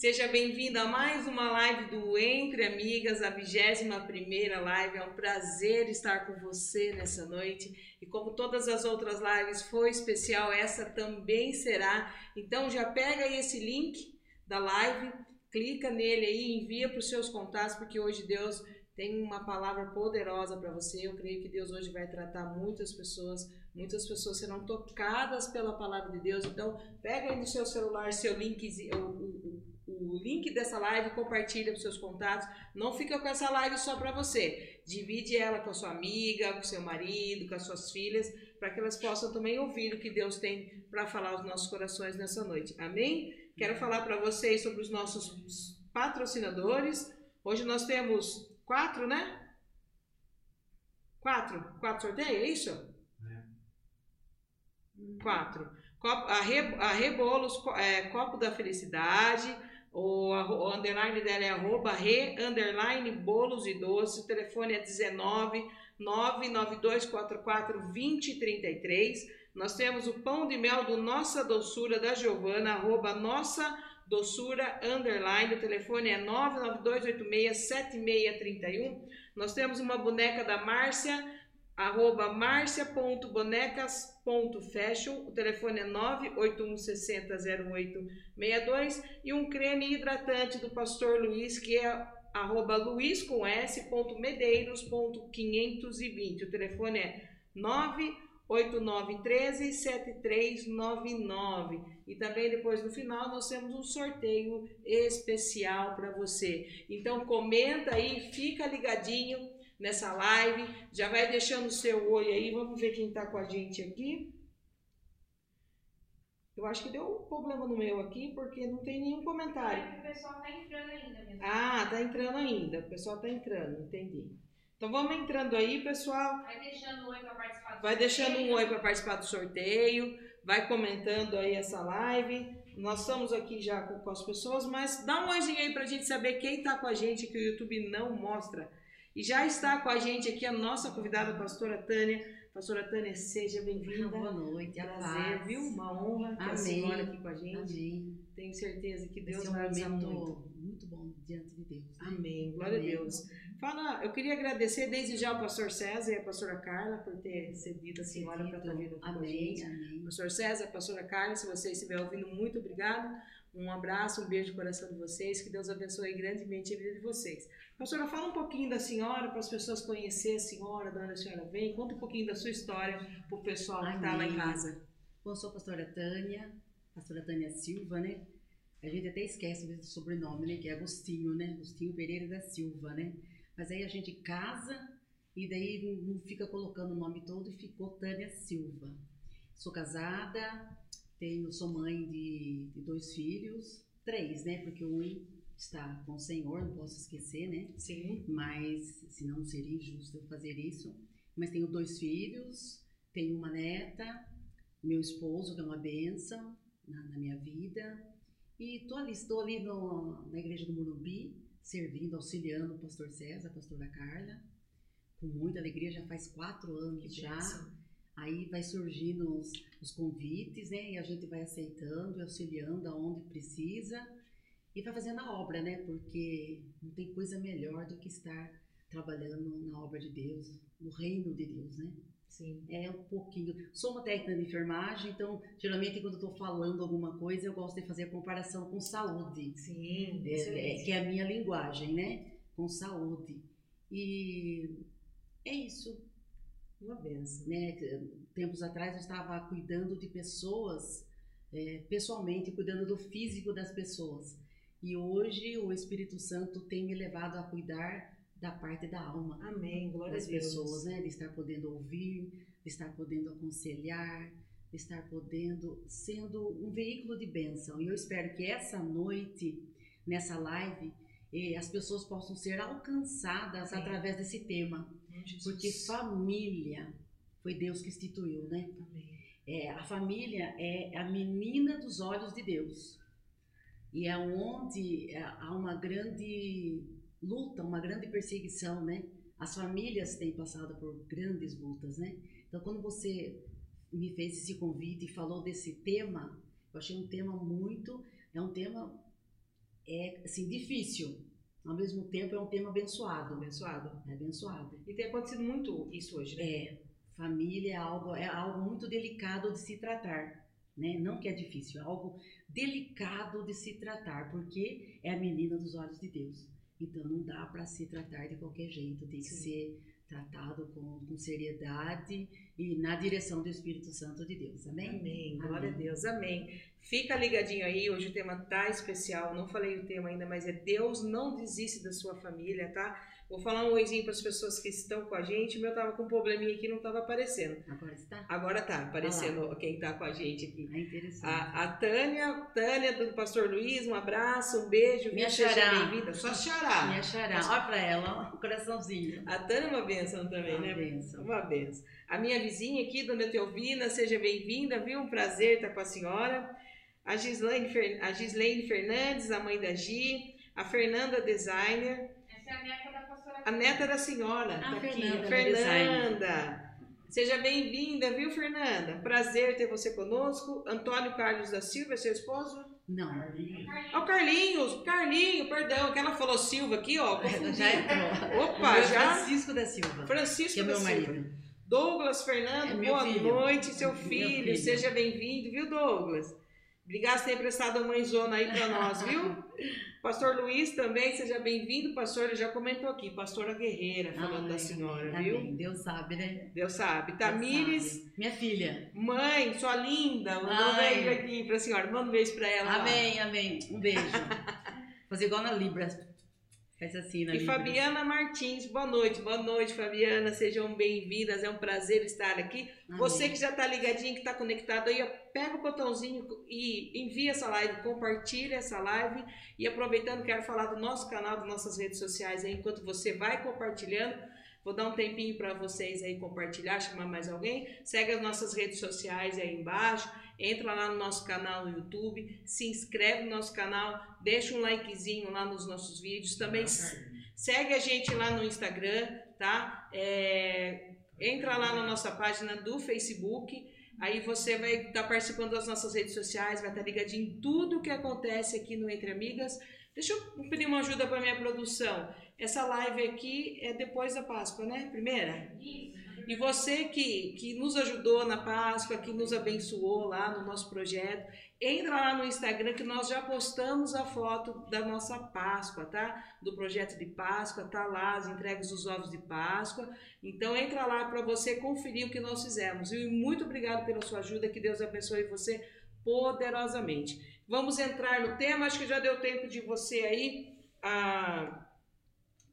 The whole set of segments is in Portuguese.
Seja bem-vinda a mais uma live do Entre Amigas, a 21 primeira live. É um prazer estar com você nessa noite. E como todas as outras lives foi especial, essa também será. Então já pega aí esse link da live, clica nele aí, envia para os seus contatos, porque hoje Deus tem uma palavra poderosa para você. Eu creio que Deus hoje vai tratar muitas pessoas, muitas pessoas serão tocadas pela palavra de Deus. Então, pega aí no seu celular seu link, o, o, o link dessa live, compartilha para seus contatos. Não fica com essa live só para você. Divide ela com a sua amiga, com seu marido, com as suas filhas, para que elas possam também ouvir o que Deus tem para falar aos nossos corações nessa noite. Amém? Quero falar para vocês sobre os nossos patrocinadores. Hoje nós temos quatro, né? Quatro? Quatro sorteios, é isso? É. Quatro. a, Re, a Rebolos, é, Copo da Felicidade, o, o underline dela é arroba re, underline, bolos e doces. O telefone é 19 99244 2033. Nós temos o pão de mel do Nossa Doçura da Giovana, arroba Nossa Doçura, underline. O telefone é 992867631. Nós temos uma boneca da Márcia, arroba marcia.bonecas.fashion, o telefone é 981600862 e um creme hidratante do Pastor Luiz, que é arroba luiz com s, ponto medeiros, ponto 520, o telefone é 98913 7399 e também depois no final nós temos um sorteio especial para você. Então comenta aí, fica ligadinho nessa live. Já vai deixando o seu olho aí. Vamos ver quem está com a gente aqui. Eu acho que deu um problema no meu aqui, porque não tem nenhum comentário. É o pessoal está entrando ainda mesmo. Ah, está entrando ainda. O pessoal está entrando, entendi. Então vamos entrando aí, pessoal. Vai deixando um oi para participar do Vai sorteio. deixando um oi para participar do sorteio. Vai comentando aí essa live. Nós estamos aqui já com, com as pessoas, mas dá um oizinho aí para a gente saber quem está com a gente, que o YouTube não mostra e já está com a gente aqui a nossa convidada, a pastora Tânia. Pastora Tânia, seja bem-vinda. Boa noite, prazer, viu? Uma honra ter a senhora aqui com a gente. Amém. Tenho certeza que Deus vai usar muito. Muito bom diante de Deus. Né? Amém. Glória Amém. a Deus. Fala, eu queria agradecer desde já ao pastor César e a pastora Carla por ter cedido a senhora para estar vindo aqui Amém. com a gente. Amém. Pastor César, pastora Carla, se você estiver ouvindo, muito obrigado. Um abraço, um beijo no coração de vocês. Que Deus abençoe grandemente a vida de vocês. Pastora, fala um pouquinho da senhora para as pessoas conhecerem a senhora, de onde a senhora vem. Conta um pouquinho da sua história para o pessoal que está lá em casa. Bom, sou a pastora Tânia, pastora Tânia Silva, né? A gente até esquece do sobrenome, né? Que é Agostinho, né? Agostinho Pereira da Silva, né? Mas aí a gente casa e daí não fica colocando o nome todo e ficou Tânia Silva. Sou casada, tenho, sou mãe de, de dois filhos, três, né? Porque um está com o Senhor, não posso esquecer, né? Sim. Mas senão seria injusto eu fazer isso. Mas tenho dois filhos, tenho uma neta, meu esposo, que é uma benção na, na minha vida. E tô ali, estou ali no, na igreja do Morumbi, servindo, auxiliando o pastor César, a pastora Carla, com muita alegria, já faz quatro anos que já. Benção. Aí vai surgindo os, os convites, né? E a gente vai aceitando, auxiliando aonde precisa e vai fazendo a obra, né? Porque não tem coisa melhor do que estar trabalhando na obra de Deus, no reino de Deus, né? Sim. É um pouquinho. Sou uma técnica de enfermagem, então geralmente quando estou falando alguma coisa eu gosto de fazer a comparação com saúde. Sim. É, é, que é a minha linguagem, né? Com saúde. E é isso. Uma benção. Né? Tempos atrás eu estava cuidando de pessoas, é, pessoalmente, cuidando do físico das pessoas. E hoje o Espírito Santo tem me levado a cuidar da parte da alma. Amém. Glória das a Deus. pessoas, né? De estar podendo ouvir, de estar podendo aconselhar, de estar podendo sendo um veículo de bênção. E eu espero que essa noite, nessa live, eh, as pessoas possam ser alcançadas Amém. através desse tema. Porque família foi Deus que instituiu, né? Amém. É, a família é a menina dos olhos de Deus. E é onde é, há uma grande luta, uma grande perseguição, né? As famílias têm passado por grandes lutas, né? Então, quando você me fez esse convite e falou desse tema, eu achei um tema muito, é um tema é assim, difícil. Ao mesmo tempo, é um tema abençoado. Abençoado. É abençoado. E tem acontecido muito isso hoje, né? É, família é algo, é algo muito delicado de se tratar. Né? Não que é difícil, é algo delicado de se tratar, porque é a menina dos olhos de Deus. Então não dá para se tratar de qualquer jeito, tem que Sim. ser tratado com, com seriedade e na direção do Espírito Santo de Deus. Amém? Amém. Glória Amém. a Deus. Amém. Fica ligadinho aí, hoje o tema tá especial. Não falei o tema ainda, mas é Deus não desiste da sua família, tá? Vou falar um oizinho para as pessoas que estão com a gente. O meu tava com um probleminha aqui, não tava aparecendo. Agora está? Agora tá aparecendo quem tá com a gente aqui. Ah, interessante. A, a Tânia, Tânia do Pastor Luiz, um abraço, um beijo, Minha xará. bem-vinda. Só xará. Minha xará, olha pra ela, o coraçãozinho. A Tânia é uma bênção também, Uma né? bênção. Uma benção. A minha vizinha aqui, Dona Teovina, seja bem-vinda, viu? Um prazer estar com a senhora. A Gislaine, Fer... a Gislaine Fernandes, a mãe da Gi. A Fernanda Designer. É a neta da pastora. A neta da senhora. Ah, tá aqui. Fernanda, Fernanda. Seja bem-vinda, viu, Fernanda? Prazer ter você conosco. Antônio Carlos da Silva, é seu esposo? Não, Ah, o Carlinhos, Carlinho, perdão, que ela falou Silva aqui, ó. confundi. já entrou. Opa, já. Francisco da Silva, Francisco que é da meu Silva. marido. Douglas Fernando, É boa filho. noite, seu filho. filho. Seja bem-vindo, viu, Douglas? Obrigado por ter emprestado a mãezona aí para nós, viu? Pastor Luiz também, seja bem-vindo. Pastor, ele já comentou aqui, pastora guerreira, falando da senhora, amém. viu? Amém. Deus sabe, né? Deus sabe. Tamires. Minha filha. mãe, sua linda, mandou um beijo aqui pra senhora. Manda um beijo pra ela. Amém, amém. Um beijo. Fazer igual na Libra. Faz assim na E. Fabiana Martins, boa noite, boa noite, Fabiana. Sejam bem-vindas, é um prazer estar aqui. Amém. Você que já está ligadinho, que está conectado aí, pega o botãozinho e envia essa live, compartilha essa live. E aproveitando, quero falar do nosso canal, das nossas redes sociais aí, enquanto você vai compartilhando. Vou dar um tempinho para vocês aí compartilhar, chamar mais alguém. Segue as nossas redes sociais aí embaixo. Entra lá no nosso canal no YouTube, se inscreve no nosso canal, deixa um likezinho lá nos nossos vídeos. Também segue a gente lá no Instagram, tá? É, entra lá na nossa página do Facebook. Aí você vai estar participando das nossas redes sociais, vai estar ligadinho em tudo que acontece aqui no Entre Amigas. Deixa eu pedir uma ajuda para minha produção. Essa live aqui é depois da Páscoa, né? Primeira? Isso. E você que, que nos ajudou na Páscoa, que nos abençoou lá no nosso projeto, entra lá no Instagram que nós já postamos a foto da nossa Páscoa, tá? Do projeto de Páscoa, tá lá as entregas dos ovos de Páscoa. Então entra lá para você conferir o que nós fizemos. E muito obrigado pela sua ajuda, que Deus abençoe você poderosamente. Vamos entrar no tema, acho que já deu tempo de você aí a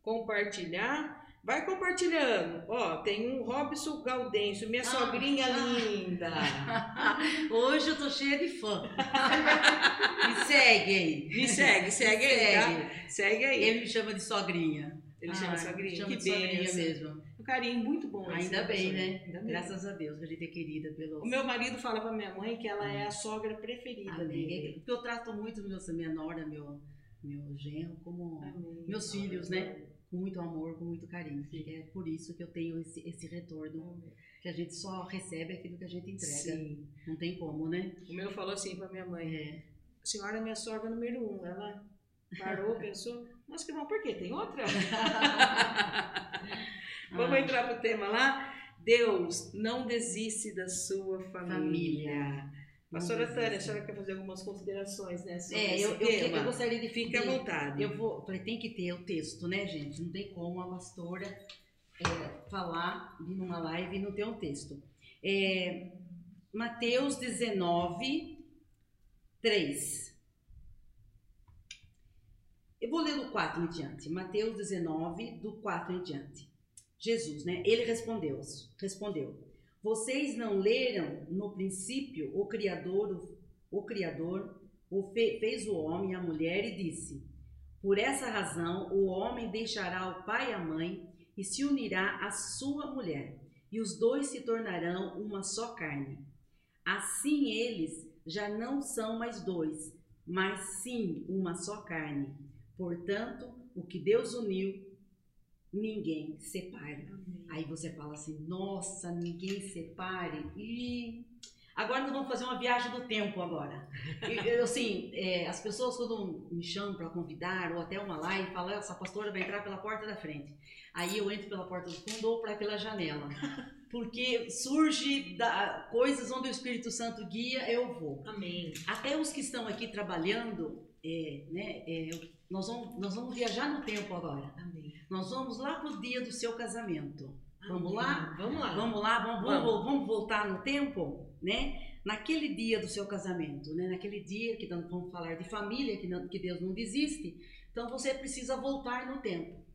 compartilhar. Vai compartilhando. Ó, tem um Robson Gaudêncio, minha Ah, sogrinha ah. linda. Hoje eu tô cheia de fã. Me segue aí. Me segue, segue aí, tá? Segue aí. Ele me chama de sogrinha. Ele chama Ah, sogrinha, chama que de sogrinha mesmo. Um carinho muito bom. esse, Ainda bem, né? Ainda bem. Graças a Deus que a gente é querida pelo. O meu marido fala pra minha mãe que ela é a sogra preferida Amém. dele. Porque eu trato muito minha nora, meu, meu genro, como Amém. meus filhos, né? Com muito amor, com muito carinho. Porque é por isso que eu tenho esse, esse retorno. Que a gente só recebe aquilo que a gente entrega. Sim. Não tem como, né? O meu falou assim pra minha mãe: É. a senhora é minha sogra número um. Ela parou, pensou, mas que bom, por quê? Tem outra? Vamos Ah, entrar pro tema lá? Deus não desiste da sua família. Família. Pastora Não Tânia, a senhora quer fazer algumas considerações, né? É, eu, eu, eu gostaria de Fique à de- vontade. Eu vou, tem que ter o texto, né, gente? Não tem como a pastora é, falar, numa live e não ter um texto. É, Mateus 19, 3. Eu vou ler do 4 em diante. Mateus 19, do 4 em diante. Jesus, né? Ele respondeu, respondeu: Vocês não leram no princípio o Criador, o, o Criador o fe- fez o homem e a mulher e disse: Por essa razão o homem deixará o pai e a mãe e se unirá à sua mulher, e os dois se tornarão uma só carne. Assim eles já não são mais dois, mas sim uma só carne. Portanto, o que Deus uniu, ninguém separe. Aí você fala assim, nossa, ninguém separe. E Agora nós vamos fazer uma viagem do tempo agora. E, assim, é, as pessoas quando me chamam para convidar ou até uma live, falam, essa pastora vai entrar pela porta da frente. Aí eu entro pela porta do fundo ou para pela janela. Porque surge da, coisas onde o Espírito Santo guia, eu vou. Amém. Até os que estão aqui trabalhando, é, né, é, nós, vamos, nós vamos viajar no tempo agora. Amém. Nós vamos lá pro dia do seu casamento. Vamos Amém. lá? Vamos lá. Vamos lá, vamos, Vamos. vamos, vamos voltar no tempo, né? Naquele dia do seu casamento, né? Naquele dia que vamos falar de família, que, não- que Deus não desiste. Então você precisa voltar no tempo.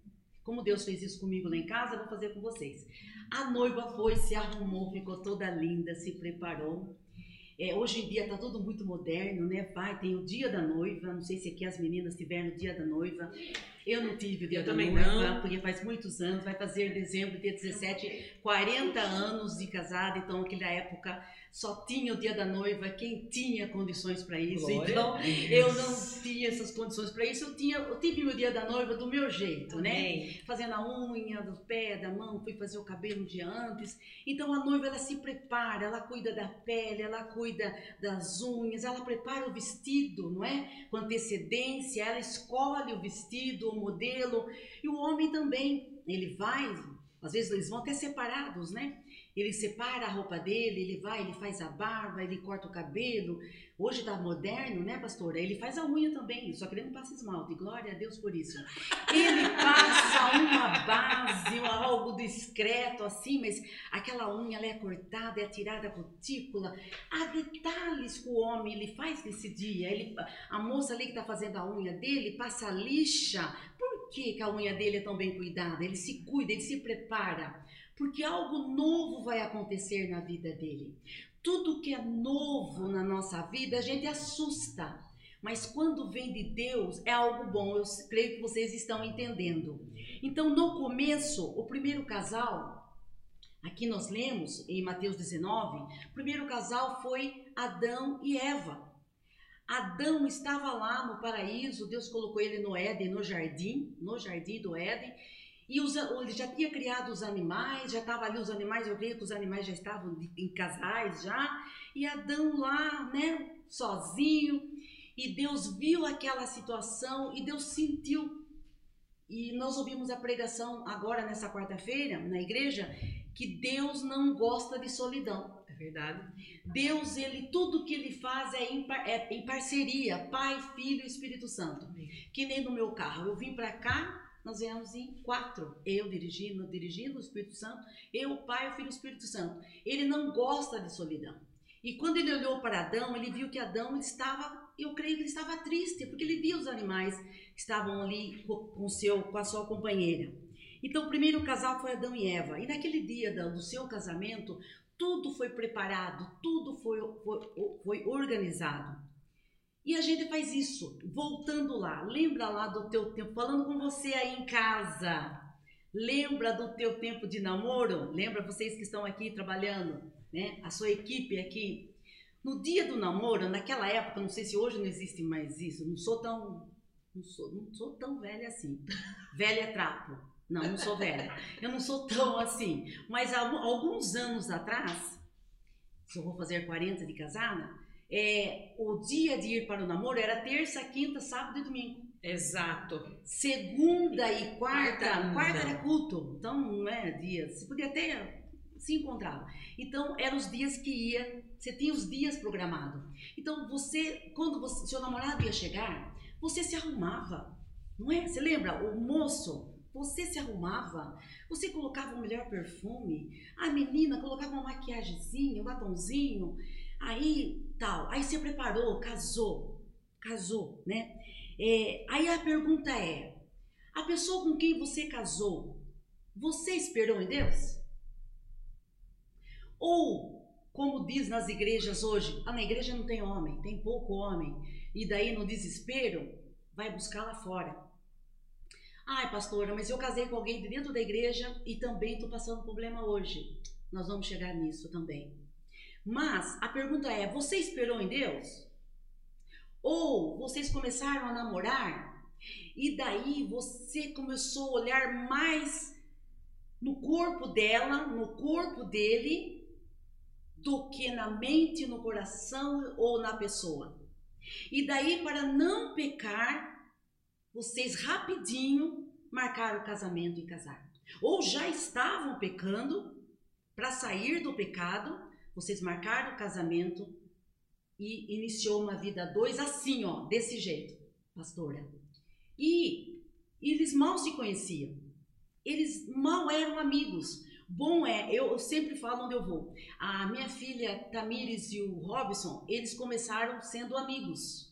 Como Deus fez isso comigo lá em casa, eu vou fazer com vocês. A noiva foi, se arrumou, ficou toda linda, se preparou. É, hoje em dia tá tudo muito moderno, né? Vai, tem o dia da noiva. Não sei se aqui as meninas tiveram o dia da noiva. Eu não tive o dia da noiva, não. porque faz muitos anos. Vai fazer em dezembro, dia 17, 40 anos de casada. Então, naquela época, só tinha o dia da noiva quem tinha condições para isso. Glória Então, eu não tinha essas condições para isso. Eu, tinha, eu tive meu dia da noiva do meu jeito, né? Amém. fazendo a unha do pé, da mão, fui fazer o cabelo um dia antes. Então a noiva ela se prepara, ela cuida da pele, ela cuida das unhas, ela prepara o vestido, não é? Com antecedência, ela escolhe o vestido, o modelo. E o homem também, ele vai, às vezes eles vão até separados, né? Ele separa a roupa dele, ele vai, ele faz a barba, ele corta o cabelo. Hoje tá moderno, né, pastora? Ele faz a unha também, só que ele não passa esmalte. Glória a Deus por isso. Ele passa uma base, algo discreto assim, mas aquela unha ela é cortada, é tirada a cutícula. Há detalhes que o homem ele faz nesse dia. Ele, a moça ali que está fazendo a unha dele passa lixa. Por que, que a unha dele é tão bem cuidada? Ele se cuida, ele se prepara. Porque algo novo vai acontecer na vida dele. Tudo que é novo na nossa vida, a gente assusta. Mas quando vem de Deus, é algo bom. Eu creio que vocês estão entendendo. Então, no começo, o primeiro casal, aqui nós lemos em Mateus 19, o primeiro casal foi Adão e Eva. Adão estava lá no paraíso, Deus colocou ele no Éden, no jardim, no jardim do Éden, e os, ele já tinha criado os animais, já estava ali os animais, eu creio que os animais já estavam em casais já, e Adão lá, né, sozinho, e Deus viu aquela situação e Deus sentiu. E nós ouvimos a pregação agora nessa quarta-feira na igreja que Deus não gosta de solidão. É verdade. Deus, ele tudo que ele faz é em, é em parceria, Pai, Filho e Espírito Santo. Amém. Que nem no meu carro, eu vim para cá, nós viemos em quatro. Eu dirigindo, dirigindo o Espírito Santo, eu, o Pai, o Filho e o Espírito Santo. Ele não gosta de solidão. E quando ele olhou para Adão, ele viu que Adão estava, eu creio que ele estava triste, porque ele via os animais que estavam ali com, seu, com a sua companheira. Então, o primeiro casal foi Adão e Eva. E naquele dia do seu casamento, tudo foi preparado, tudo foi, foi, foi organizado. E a gente faz isso, voltando lá. Lembra lá do teu tempo, falando com você aí em casa. Lembra do teu tempo de namoro? Lembra vocês que estão aqui trabalhando, né? A sua equipe aqui. No dia do namoro, naquela época, não sei se hoje não existe mais isso, não sou tão não sou, não sou tão velha assim. Velha é trapo. Não, não sou velha. Eu não sou tão assim. Mas há alguns anos atrás, se eu vou fazer 40 de casada, é, o dia de ir para o namoro era terça, quinta, sábado e domingo. Exato. Segunda e quarta, Quarta, quarta, era culto, então não é dia, você podia até se encontrar. Então eram os dias que ia, você tinha os dias programados. Então você, quando você, seu namorado ia chegar, você se arrumava, não é? Você lembra? O moço, você se arrumava, você colocava o melhor perfume, a menina colocava uma maquiagemzinha, um batonzinho, aí tal, aí você preparou, casou, casou, né? É, aí a pergunta é: a pessoa com quem você casou, você esperou em Deus? Ou, como diz nas igrejas hoje, ah, na igreja não tem homem, tem pouco homem, e daí no desespero vai buscar lá fora. Ai, pastora, mas eu casei com alguém de dentro da igreja e também estou passando problema hoje. Nós vamos chegar nisso também. Mas a pergunta é: você esperou em Deus? Ou vocês começaram a namorar e daí você começou a olhar mais no corpo dela, no corpo dele, do que na mente, no coração ou na pessoa. E daí, para não pecar, vocês rapidinho marcaram o casamento e casaram. Ou já estavam pecando, para sair do pecado, vocês marcaram o casamento e iniciou uma vida a dois assim, ó, desse jeito, pastora. E eles mal se conheciam. Eles mal eram amigos. Bom é, eu sempre falo onde eu vou. A minha filha Tamires e o Robson, eles começaram sendo amigos.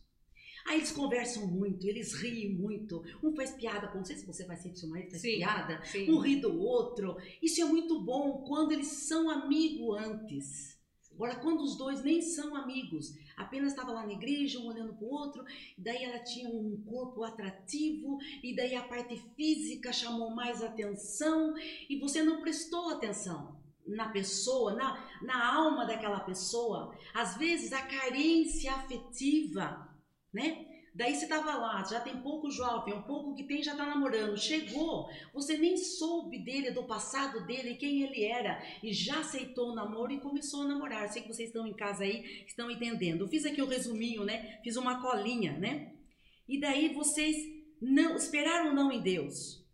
Aí eles conversam muito, eles riem muito. Um faz piada, não sei se você faz sempre seu marido faz Sim, piada, sim. um ri do outro. Isso é muito bom quando eles são amigos antes. Agora, quando os dois nem são amigos, apenas estava lá na igreja, um olhando para o outro, daí ela tinha um corpo atrativo, e daí a parte física chamou mais atenção, e você não prestou atenção na pessoa, na, na alma daquela pessoa. Às vezes, a carência afetiva, né? Daí você estava lá, já tem pouco jovem, um pouco que tem já está namorando, chegou, você nem soube dele, do passado dele, quem ele era, e já aceitou o namoro e começou a namorar. Sei que vocês estão em casa aí, estão entendendo. Fiz aqui o resuminho, né? Fiz uma colinha, né? E daí vocês não esperaram não em Deus.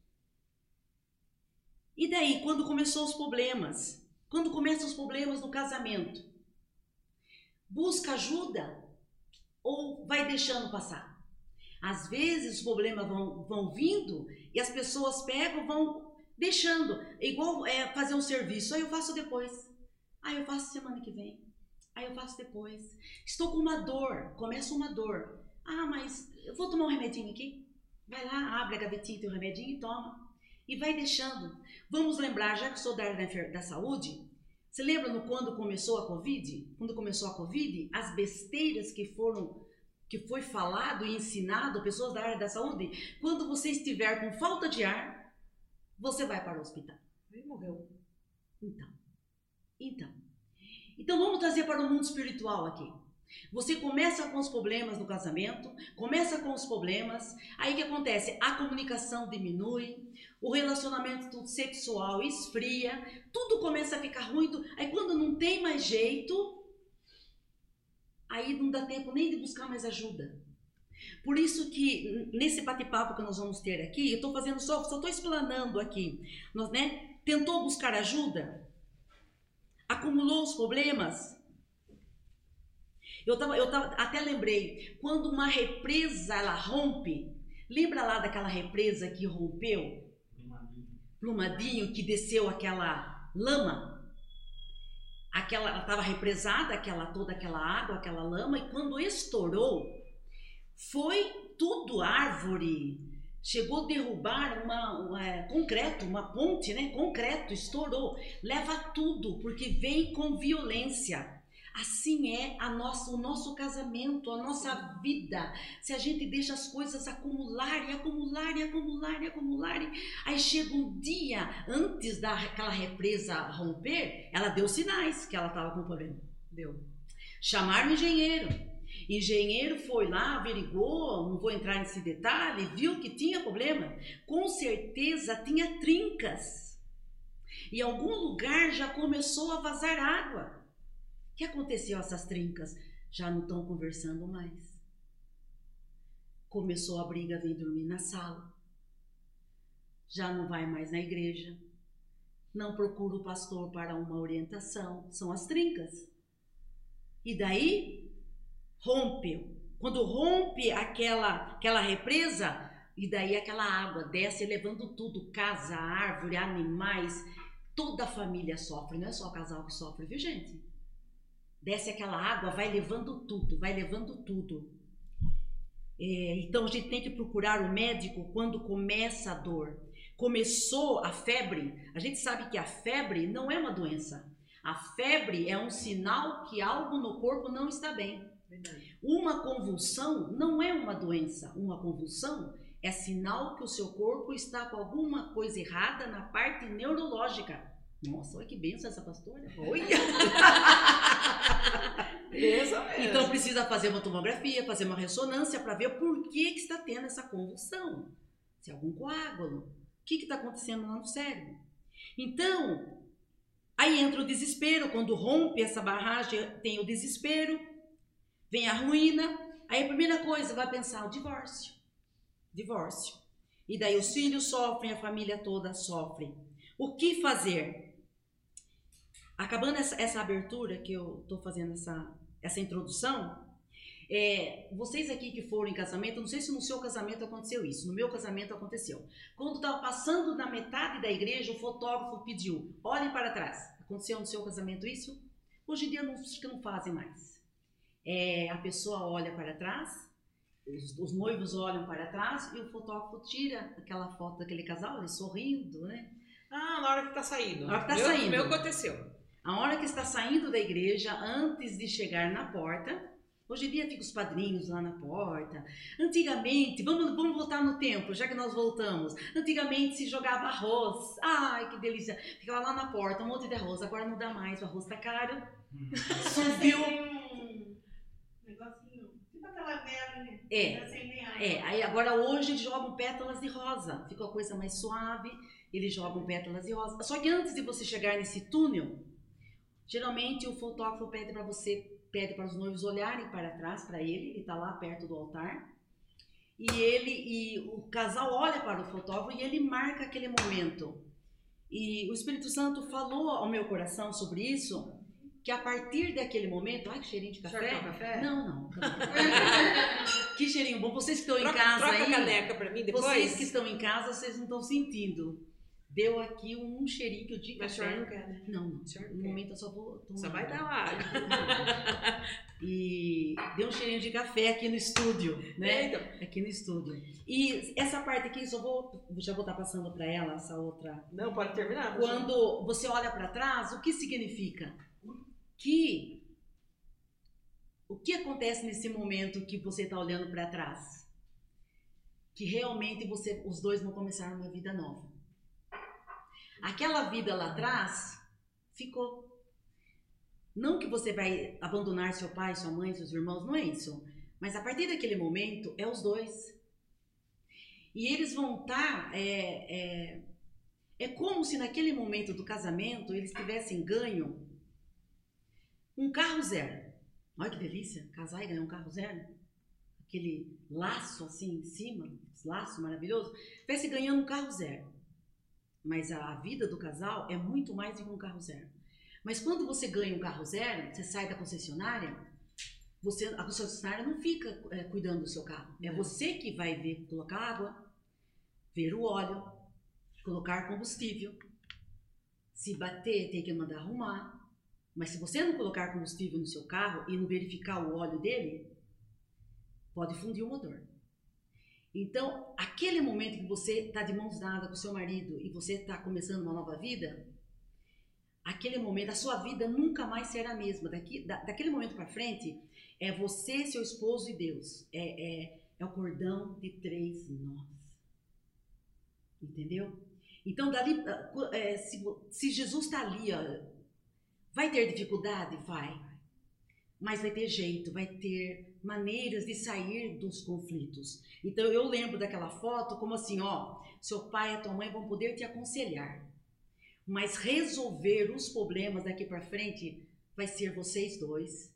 E daí, quando começou os problemas? Quando começam os problemas no casamento? Busca ajuda ou vai deixando passar? Às vezes os problemas vão, vão vindo e as pessoas pegam, vão deixando. É igual é, fazer um serviço, aí eu faço depois. Aí eu faço semana que vem. Aí eu faço depois. Estou com uma dor, começa uma dor. Ah, mas eu vou tomar um remedinho aqui? Vai lá, abre a gavetinha, tem o remedinho e toma. E vai deixando. Vamos lembrar, já que sou da área da saúde, você lembra no quando começou a Covid? Quando começou a Covid, as besteiras que foram que foi falado e ensinado pessoas da área da saúde, quando você estiver com falta de ar, você vai para o hospital. Ele morreu. Então, então, então vamos trazer para o mundo espiritual aqui. Você começa com os problemas no casamento, começa com os problemas, aí o que acontece? A comunicação diminui, o relacionamento sexual esfria, tudo começa a ficar ruim, aí quando não tem mais jeito, aí não dá tempo nem de buscar mais ajuda. Por isso que nesse bate-papo que nós vamos ter aqui, eu estou fazendo só, só estou explanando aqui, nós, né? Tentou buscar ajuda, acumulou os problemas. Eu tava, eu tava, até lembrei, quando uma represa ela rompe, lembra lá daquela represa que rompeu? Plumadinho, que desceu aquela lama? aquela ela estava represada, aquela toda aquela água, aquela lama e quando estourou, foi tudo árvore. Chegou a derrubar uma, uma é, concreto, uma ponte, né? Concreto, estourou. Leva tudo, porque vem com violência. Assim é a nossa, o nosso casamento, a nossa vida. Se a gente deixa as coisas acumular e acumular e acumular e acumular, aí chega um dia antes daquela represa romper, ela deu sinais que ela estava com problema. Deu. Chamaram o engenheiro. Engenheiro foi lá, averigou, não vou entrar nesse detalhe, viu que tinha problema. Com certeza tinha trincas. E algum lugar já começou a vazar água. Que aconteceu essas trincas? Já não estão conversando mais. Começou a briga, vem dormir na sala. Já não vai mais na igreja. Não procura o pastor para uma orientação. São as trincas. E daí rompeu. Quando rompe aquela aquela represa, e daí aquela água desce levando tudo, casa, árvore, animais, toda a família sofre, não é só o casal que sofre, viu gente? Desce aquela água, vai levando tudo, vai levando tudo. É, então a gente tem que procurar o médico quando começa a dor. Começou a febre, a gente sabe que a febre não é uma doença. A febre é um sinal que algo no corpo não está bem. Verdade. Uma convulsão não é uma doença. Uma convulsão é sinal que o seu corpo está com alguma coisa errada na parte neurológica. Nossa, olha que benção essa pastora. Olha! Então precisa fazer uma tomografia, fazer uma ressonância para ver por que, que está tendo essa convulsão. Se é algum coágulo. O que está acontecendo lá no cérebro? Então, Aí entra o desespero, quando rompe essa barragem, tem o desespero, vem a ruína. Aí a primeira coisa vai pensar o divórcio. Divórcio. E daí os filhos sofrem, a família toda sofre. O que fazer? Acabando essa, essa abertura que eu estou fazendo essa, essa introdução, é, vocês aqui que foram em casamento, não sei se no seu casamento aconteceu isso, no meu casamento aconteceu. Quando estava passando na metade da igreja, o fotógrafo pediu: olhem para trás. Aconteceu no seu casamento isso? Hoje em dia não, não fazem mais. É, a pessoa olha para trás, os, os, noivos olham para trás e o fotógrafo tira aquela foto daquele casal, ele sorrindo, né? Ah, na hora que está saindo. Na hora que está saindo. meu aconteceu. A hora que está saindo da igreja, antes de chegar na porta, Hoje em dia fica os padrinhos lá na porta. Antigamente, vamos, vamos voltar no tempo, já que nós voltamos. Antigamente se jogava arroz. Ai, que delícia. Ficava lá na porta, um monte de arroz. Agora não dá mais, o arroz tá caro. Subiu. um negocinho, tipo aquela vela, né? É. Dá 100 reais. É, aí agora hoje jogam pétalas de rosa. Fica uma coisa mais suave. Eles jogam pétalas de rosa. Só que antes de você chegar nesse túnel, geralmente o fotógrafo pede para você pede para os noivos olharem para trás para ele, ele está lá perto do altar. E ele e o casal olha para o fotógrafo e ele marca aquele momento. E o Espírito Santo falou ao meu coração sobre isso, que a partir daquele momento, ai que cheirinho de café. Quer café? Não, não. que cheirinho bom. Vocês que estão Troca, em casa troca aí, a caneca para mim depois. vocês que estão em casa, vocês não estão sentindo. Deu aqui um cheirinho de Mas o café. senhor não quer, né? Não, não. Senhor No quer. momento eu só vou tomar. Só vai dar água. E deu um cheirinho de café aqui no estúdio, né? Então, Aqui no estúdio. E essa parte aqui, só vou, já vou estar passando para ela, essa outra. não, pode terminar. Quando você olha para trás, o que significa? Que o que acontece nesse momento que você está olhando para trás? Que realmente você, os dois vão começar uma vida nova. Aquela vida lá atrás ficou. Não que você vai abandonar seu pai, sua mãe, seus irmãos, não é isso. Mas a partir daquele momento é os dois. E eles vão estar. é, é, é como se naquele momento do casamento eles tivessem ganho um carro zero. Olha que delícia, casar e ganhar um carro zero. Aquele laço assim em cima, laço maravilhoso. Tivesse ganhando um carro zero. Mas a vida do casal é muito mais do que um carro zero. Mas quando você ganha um carro zero, você sai da concessionária, você, a concessionária não fica é, cuidando do seu carro. É você que vai ver, colocar água, ver o óleo, colocar combustível. Se bater, tem que mandar arrumar. Mas se você não colocar combustível no seu carro e não verificar o óleo dele, pode fundir o motor. Então, aquele momento que você está de mãos dadas com seu marido e você está começando uma nova vida, aquele momento, a sua vida nunca mais será a mesma. Daqui, da, daquele momento para frente, é você, seu esposo e Deus. É, é, é o cordão de três nós. Entendeu? Então, dali, ah, é, se, se Jesus está ali, ó, vai ter dificuldade? Vai. Mas vai ter jeito, vai ter maneiras de sair dos conflitos. Então, eu lembro daquela foto como assim, ó, seu pai e a tua mãe vão poder te aconselhar. Mas resolver os problemas daqui para frente vai ser vocês dois.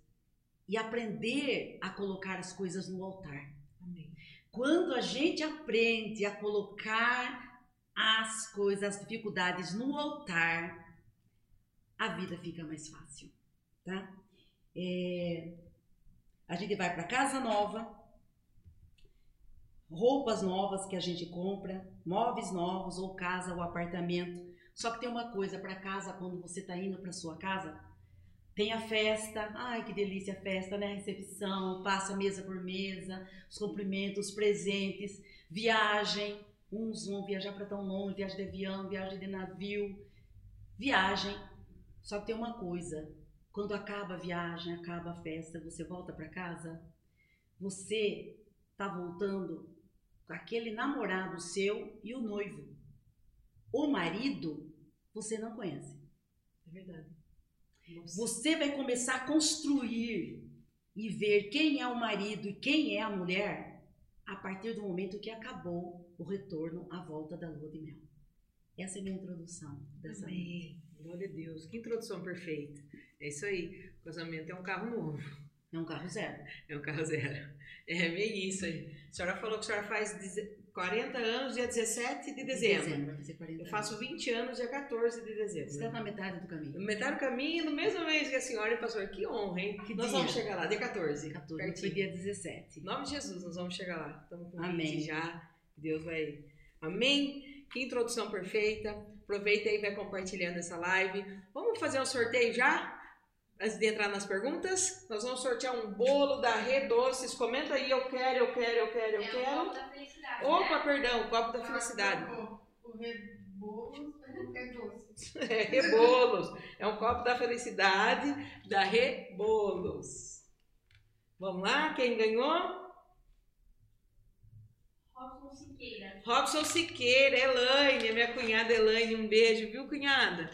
E aprender a colocar as coisas no altar. Amém. Quando a gente aprende a colocar as coisas, as dificuldades no altar, a vida fica mais fácil, tá? É, a gente vai para casa nova, roupas novas que a gente compra, móveis novos ou casa ou apartamento. Só que tem uma coisa para casa quando você está indo para sua casa, tem a festa, ai que delícia a festa, né? A recepção, passa mesa por mesa, os cumprimentos, os presentes, viagem. Uns vão viajar para tão longe, viagem de avião, viagem de navio, viagem. Só que tem uma coisa: quando acaba a viagem, acaba a festa, você volta para casa, você tá voltando com aquele namorado seu e o noivo. O marido você não conhece. É verdade. Nossa. Você vai começar a construir e ver quem é o marido e quem é a mulher a partir do momento que acabou o retorno à volta da lua de mel. Essa é a minha introdução dessa noite. Amém. Glória a Deus. Que introdução perfeita. É isso aí. O casamento é um carro novo. É um carro zero. É um carro zero. É meio isso aí. A senhora falou que a senhora faz deze- 40 anos dia 17 de dezembro. vai fazer 40 Eu faço 20 anos dia 14 de Você está dezembro. na metade do caminho. Metade do caminho, no mesmo mês que a senhora o pastor. Que honra, hein? Que nós dia? vamos chegar lá, dia 14. 14, foi pertinho. dia 17. Em nome de Jesus, nós vamos chegar lá. Estamos com Amém. 20 já. Deus vai. Amém? Que introdução perfeita. Aproveita aí e vai compartilhando essa live. Vamos fazer um sorteio já? Antes de entrar nas perguntas, nós vamos sortear um bolo da Rê Doces. Comenta aí, eu quero, eu quero, eu quero, eu É o quero. copo da felicidade. Opa, né? perdão, copo da felicidade. O rebolo é doce. É Rebolos. É um copo da felicidade da Rebolos. Vamos lá, quem ganhou? Robson Siqueira. Robson Siqueira, Elaine, minha cunhada Elaine, um beijo, viu, cunhada?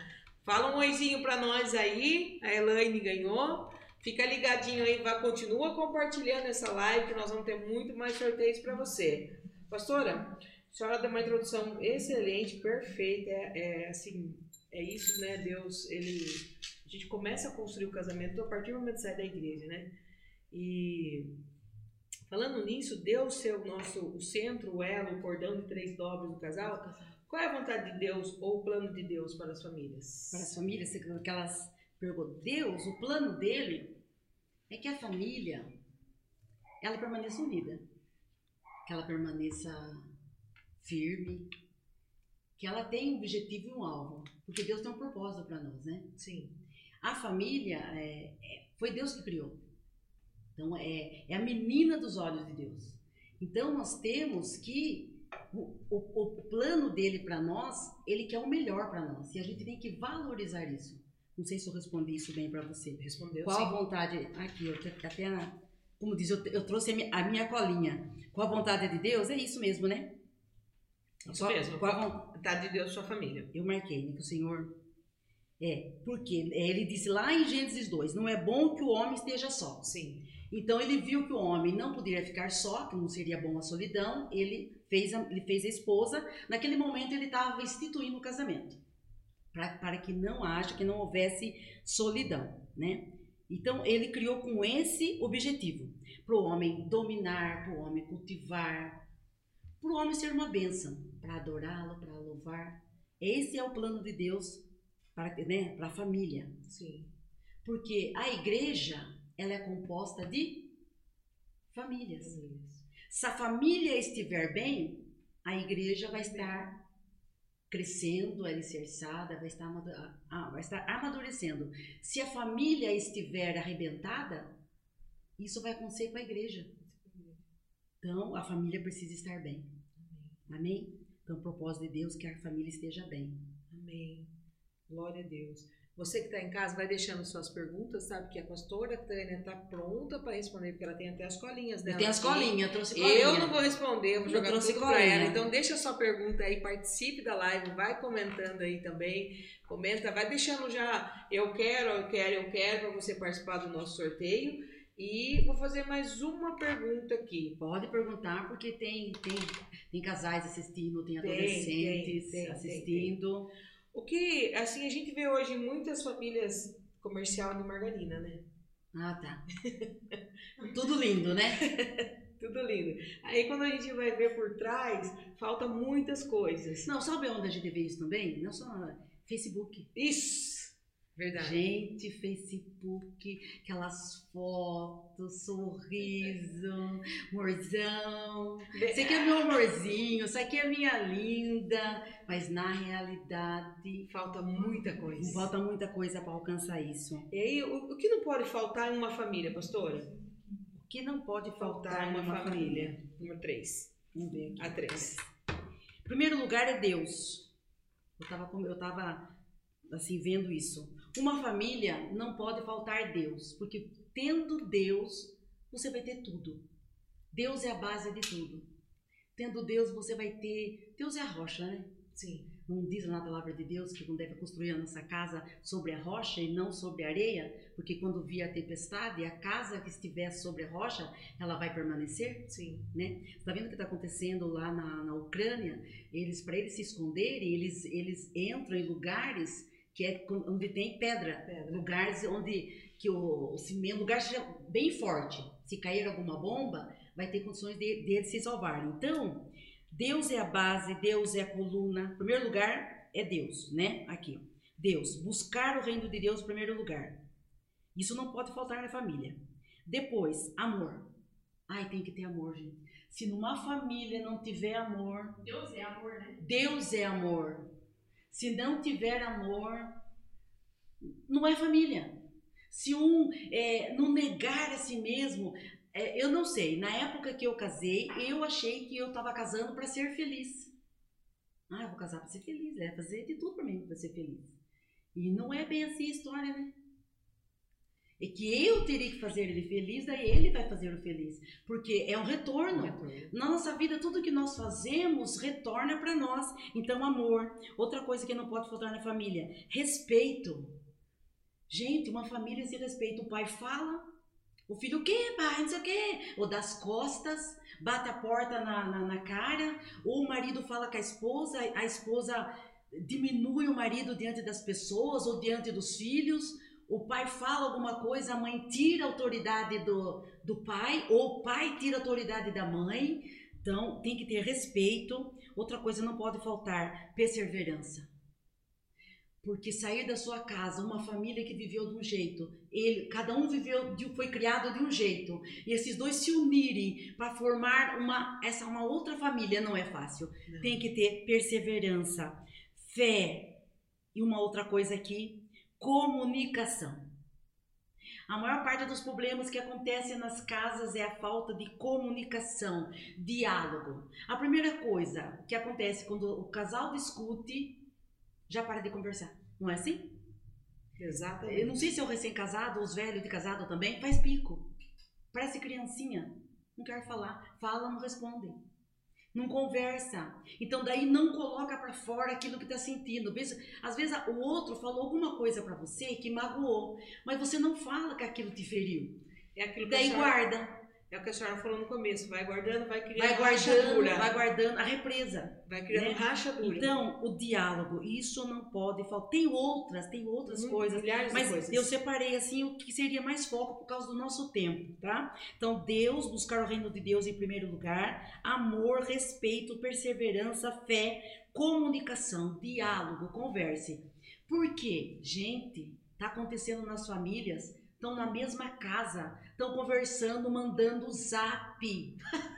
Fala um oizinho pra nós aí, a Elaine ganhou. Fica ligadinho aí, vai, continua compartilhando essa live, que nós vamos ter muito mais sorteios pra você. Pastora, a senhora deu uma introdução excelente, perfeita, é, é, assim, é isso, né, Deus, ele... A gente começa a construir o casamento a partir do momento que sai da igreja, né? E falando nisso, Deus ser o nosso o centro, o elo, o cordão de três dobras do casal, qual é a vontade de Deus ou o plano de Deus para as famílias? Para as famílias, que elas perguntam, Deus, o plano dele é que a família, ela permaneça unida. Que ela permaneça firme. Que ela tenha um objetivo e um alvo. Porque Deus tem um propósito para nós, né? Sim, A família é, é- foi Deus que criou. Então é, é a menina dos olhos de Deus. Então nós temos que o, o- o plano dele para nós, ele quer o melhor para nós e a gente tem que valorizar isso. Não sei se eu respondi isso bem para você. respondeu Qual a sim. vontade? Aqui, eu até como diz, eu, eu trouxe a minha, a minha colinha. Qual a vontade de Deus? É isso mesmo, né? Isso Qual- mesmo. qual a von- Vontade de Deus sua família. eu marquei, né, que o Senhor. É, porque é, ele disse lá em Gênesis 2: não é bom que o homem esteja só. Sim, Então ele viu que o homem não poderia ficar só, que não seria bom a solidão, ele fez a, ele fez a esposa. Naquele momento ele estava instituindo o casamento, pra, para que não haja, que não houvesse solidão, né? Então ele criou com esse objetivo, para o homem dominar, para o homem cultivar, para o homem ser uma bênção, para adorá-lo, para louvar. Esse é o plano de Deus para, né, para a família. sim. Porque a igreja, ela é composta de famílias. Famílias. Se a família estiver bem, a igreja vai estar crescendo, alicerçada, vai estar, ah, vai estar amadurecendo. Se a família estiver arrebentada, isso vai acontecer com a igreja. Então, a família precisa estar bem. Amém? Então, o propósito de Deus é que a família esteja bem. Amém. Glória a Deus. Você que está em casa, vai deixando suas perguntas, sabe? Que a pastora Tânia está pronta para responder, porque ela tem até as colinhas dela. Eu tenho as colinhas, eu trouxe colinha. Eu não vou responder, eu vou Eu jogar trouxe tudo para ela. Então deixa sua pergunta aí, participe da live, vai comentando aí também. Comenta, vai deixando já eu quero, eu quero, eu quero para você participar do nosso sorteio. E vou fazer mais uma pergunta aqui. Pode perguntar, porque tem, tem, tem casais assistindo, tem Tem, adolescentes tem, tem, assistindo. O que, assim, a gente vê hoje muitas famílias comercial de margarina, né? Ah, tá. Tudo lindo, né? Tudo lindo. Aí quando a gente vai ver por trás, falta muitas coisas. Não, sabe onde a gente vê isso também? Não só Facebook. Isso! Verdade. Gente, Facebook, aquelas fotos, sorriso, amorzão. Você aqui é meu amorzinho, isso aqui é minha linda. Mas na realidade, Falta muita coisa. falta muita coisa para alcançar isso. E aí, o, o que não pode faltar em uma família, pastora? O que não pode faltar em uma, uma família? família. Número 3. Vamos ver aqui. A 3. Em primeiro lugar é Deus. Eu tava, com- eu tava assim vendo isso. Uma família não pode faltar Deus, porque tendo Deus, você vai ter tudo. Deus é a base de tudo. Tendo Deus, você vai ter. Deus é a rocha, né? Sim. Não diz na palavra de Deus que não deve construir a nossa casa sobre a rocha e não sobre a areia, porque quando vier a tempestade, a casa que estiver sobre a rocha, ela vai permanecer? Sim. Você tá vendo o que está acontecendo lá na, na Ucrânia? Eles, para eles se esconderem, eles, eles entram em lugares que é onde tem pedra, Pedra. lugares onde que o, o cimento, lugar seja bem forte. Se cair alguma bomba, vai ter condições de, de se salvarem. Então, Deus é a base, Deus é a coluna. Em primeiro lugar é Deus, né? Aqui. Deus, buscar o reino de Deus em primeiro lugar. Isso não pode faltar na família. Depois, amor. Ai, tem que ter amor, gente. Se numa família não tiver amor, Deus é amor, né? Deus é amor. Se não tiver amor, não é família. Se um é, não negar a si mesmo, é, eu não sei. Na época que eu casei, eu achei que eu estava casando para ser feliz. Ah, eu vou casar para ser feliz, é fazer de tudo para mim para ser feliz. E não é bem assim a história, né? É que eu teria que fazer ele feliz, daí ele vai fazer o feliz. Porque é um retorno. Na nossa vida, tudo que nós fazemos retorna para nós. Então, amor. Outra coisa que não pode faltar na família: respeito. Gente, uma família se respeita. O pai fala, o filho, o quê, pai? Não sei o quê. Ou das costas, bate a porta na, na, na cara. Ou o marido fala com a esposa, a esposa diminui o marido diante das pessoas ou diante dos filhos. O pai fala alguma coisa, a mãe tira a autoridade do, do pai, ou o pai tira a autoridade da mãe. Então, tem que ter respeito. Outra coisa não pode faltar: perseverança. Porque sair da sua casa, uma família que viveu de um jeito, ele, cada um viveu, de, foi criado de um jeito, e esses dois se unirem para formar uma, essa uma outra família não é fácil. Não. Tem que ter perseverança, fé e uma outra coisa aqui, comunicação. A maior parte dos problemas que acontecem nas casas é a falta de comunicação, diálogo. A primeira coisa que acontece quando o casal discute, já para de conversar. Não é assim? Exatamente. Eu não sei se é o recém-casado ou os velhos de casado também, faz pico. Parece criancinha. Não quer falar. Fala, não responde. Não conversa. Então daí não coloca pra fora aquilo que tá sentindo. Às vezes- o outro falou alguma coisa pra você que magoou, mas você não fala que aquilo te feriu. É aquilo que Daí guarda, é o que a senhora falou no começo. Vai guardando, vai criando vai guardando, rachadura. vai guardando a represa. Vai criando né? rachadura. Então, o diálogo, isso não pode faltar. Tem outras, tem outras Muito- coisas. milhares de Mas coisas. eu separei assim o que seria mais foco por causa do nosso tempo, tá? Então, Deus, buscar o reino de Deus em primeiro lugar, amor, respeito, perseverança, fé, comunicação, diálogo, converse. Por quê? Gente, tá acontecendo nas famílias, estão na mesma casa, estão conversando, mandando zap.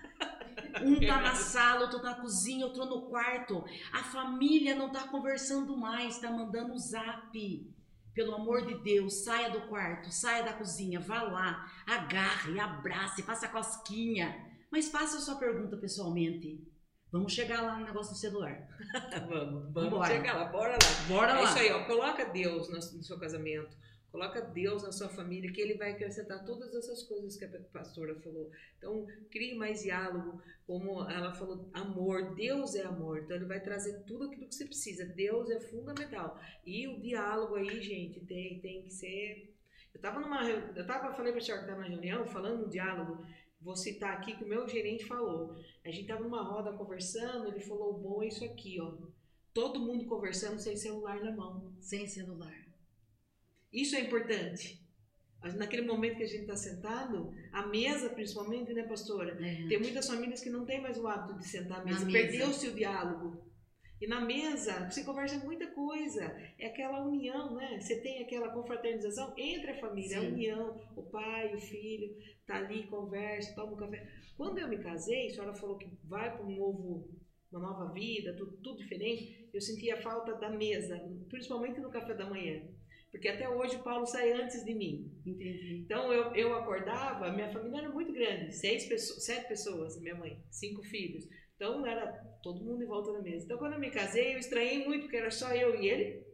Um tá na sala, outro tá na cozinha, outro no quarto. A família não tá conversando mais, tá mandando zap. Pelo amor de Deus, saia do quarto, saia da cozinha, vá lá, agarre, abrace, faça cosquinha. Mas faça a sua pergunta pessoalmente. Vamos chegar lá no negócio do celular. vamos, vamos Vambora. chegar lá, bora lá. Bora é lá. isso aí, ó. Coloca Deus no, no seu casamento. Coloca Deus na sua família, que Ele vai acrescentar todas essas coisas que a pastora falou. Então, crie mais diálogo, como ela falou, amor. Deus é amor, então Ele vai trazer tudo aquilo que você precisa. Deus é fundamental. E o diálogo aí, gente, tem, tem que ser. Eu tava numa. Eu tava, falei pra senhora que tava na reunião, falando no diálogo. Vou citar aqui que o meu gerente falou. A gente tava numa roda conversando, ele falou: bom é isso aqui, ó. Todo mundo conversando sem celular na mão. Sem celular. Isso é importante. Naquele momento que a gente está sentado, a mesa principalmente, né, pastora? É. Tem muitas famílias que não têm mais o hábito de sentar à mesa. mesa. Perdeu-se o diálogo. E na mesa, você conversa muita coisa. É aquela união, né? Você tem aquela confraternização entre a família, a Sim. união, o pai, o filho, tá ali, conversa, toma um café. Quando eu me casei, a senhora falou que vai para um novo, uma nova vida, tudo, tudo diferente. Eu sentia falta da mesa, principalmente no café da manhã. Porque até hoje o Paulo sai antes de mim. Entendi. Então eu, eu acordava, minha família era muito grande, seis pessoas, sete pessoas, minha mãe, cinco filhos. Então era todo mundo em volta da mesa. Então quando eu me casei, eu estranhei muito, porque era só eu e ele.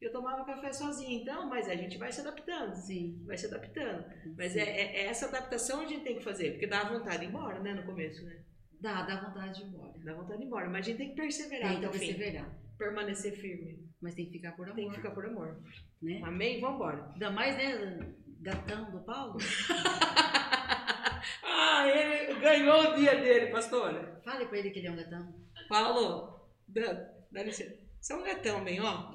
Eu tomava café sozinha. Então, mas a gente vai se adaptando, Sim. vai se adaptando. Mas é, é- é essa adaptação que a gente tem que fazer, porque dá vontade de ir embora, né, no começo, né? Dá, dá vontade de ir embora. Dá vontade de ir embora, mas a gente tem que perseverar Tem que o fim, perseverar. permanecer firme. Mas tem que ficar por amor. Tem que ficar por amor. Né? Amém? Vamos embora. Ainda mais, né? Gatão do Paulo. ah, ele ganhou o dia dele, pastora. Fale pra ele que ele é um gatão. Paulo, dá, dá licença. Você é um gatão, bem, ó.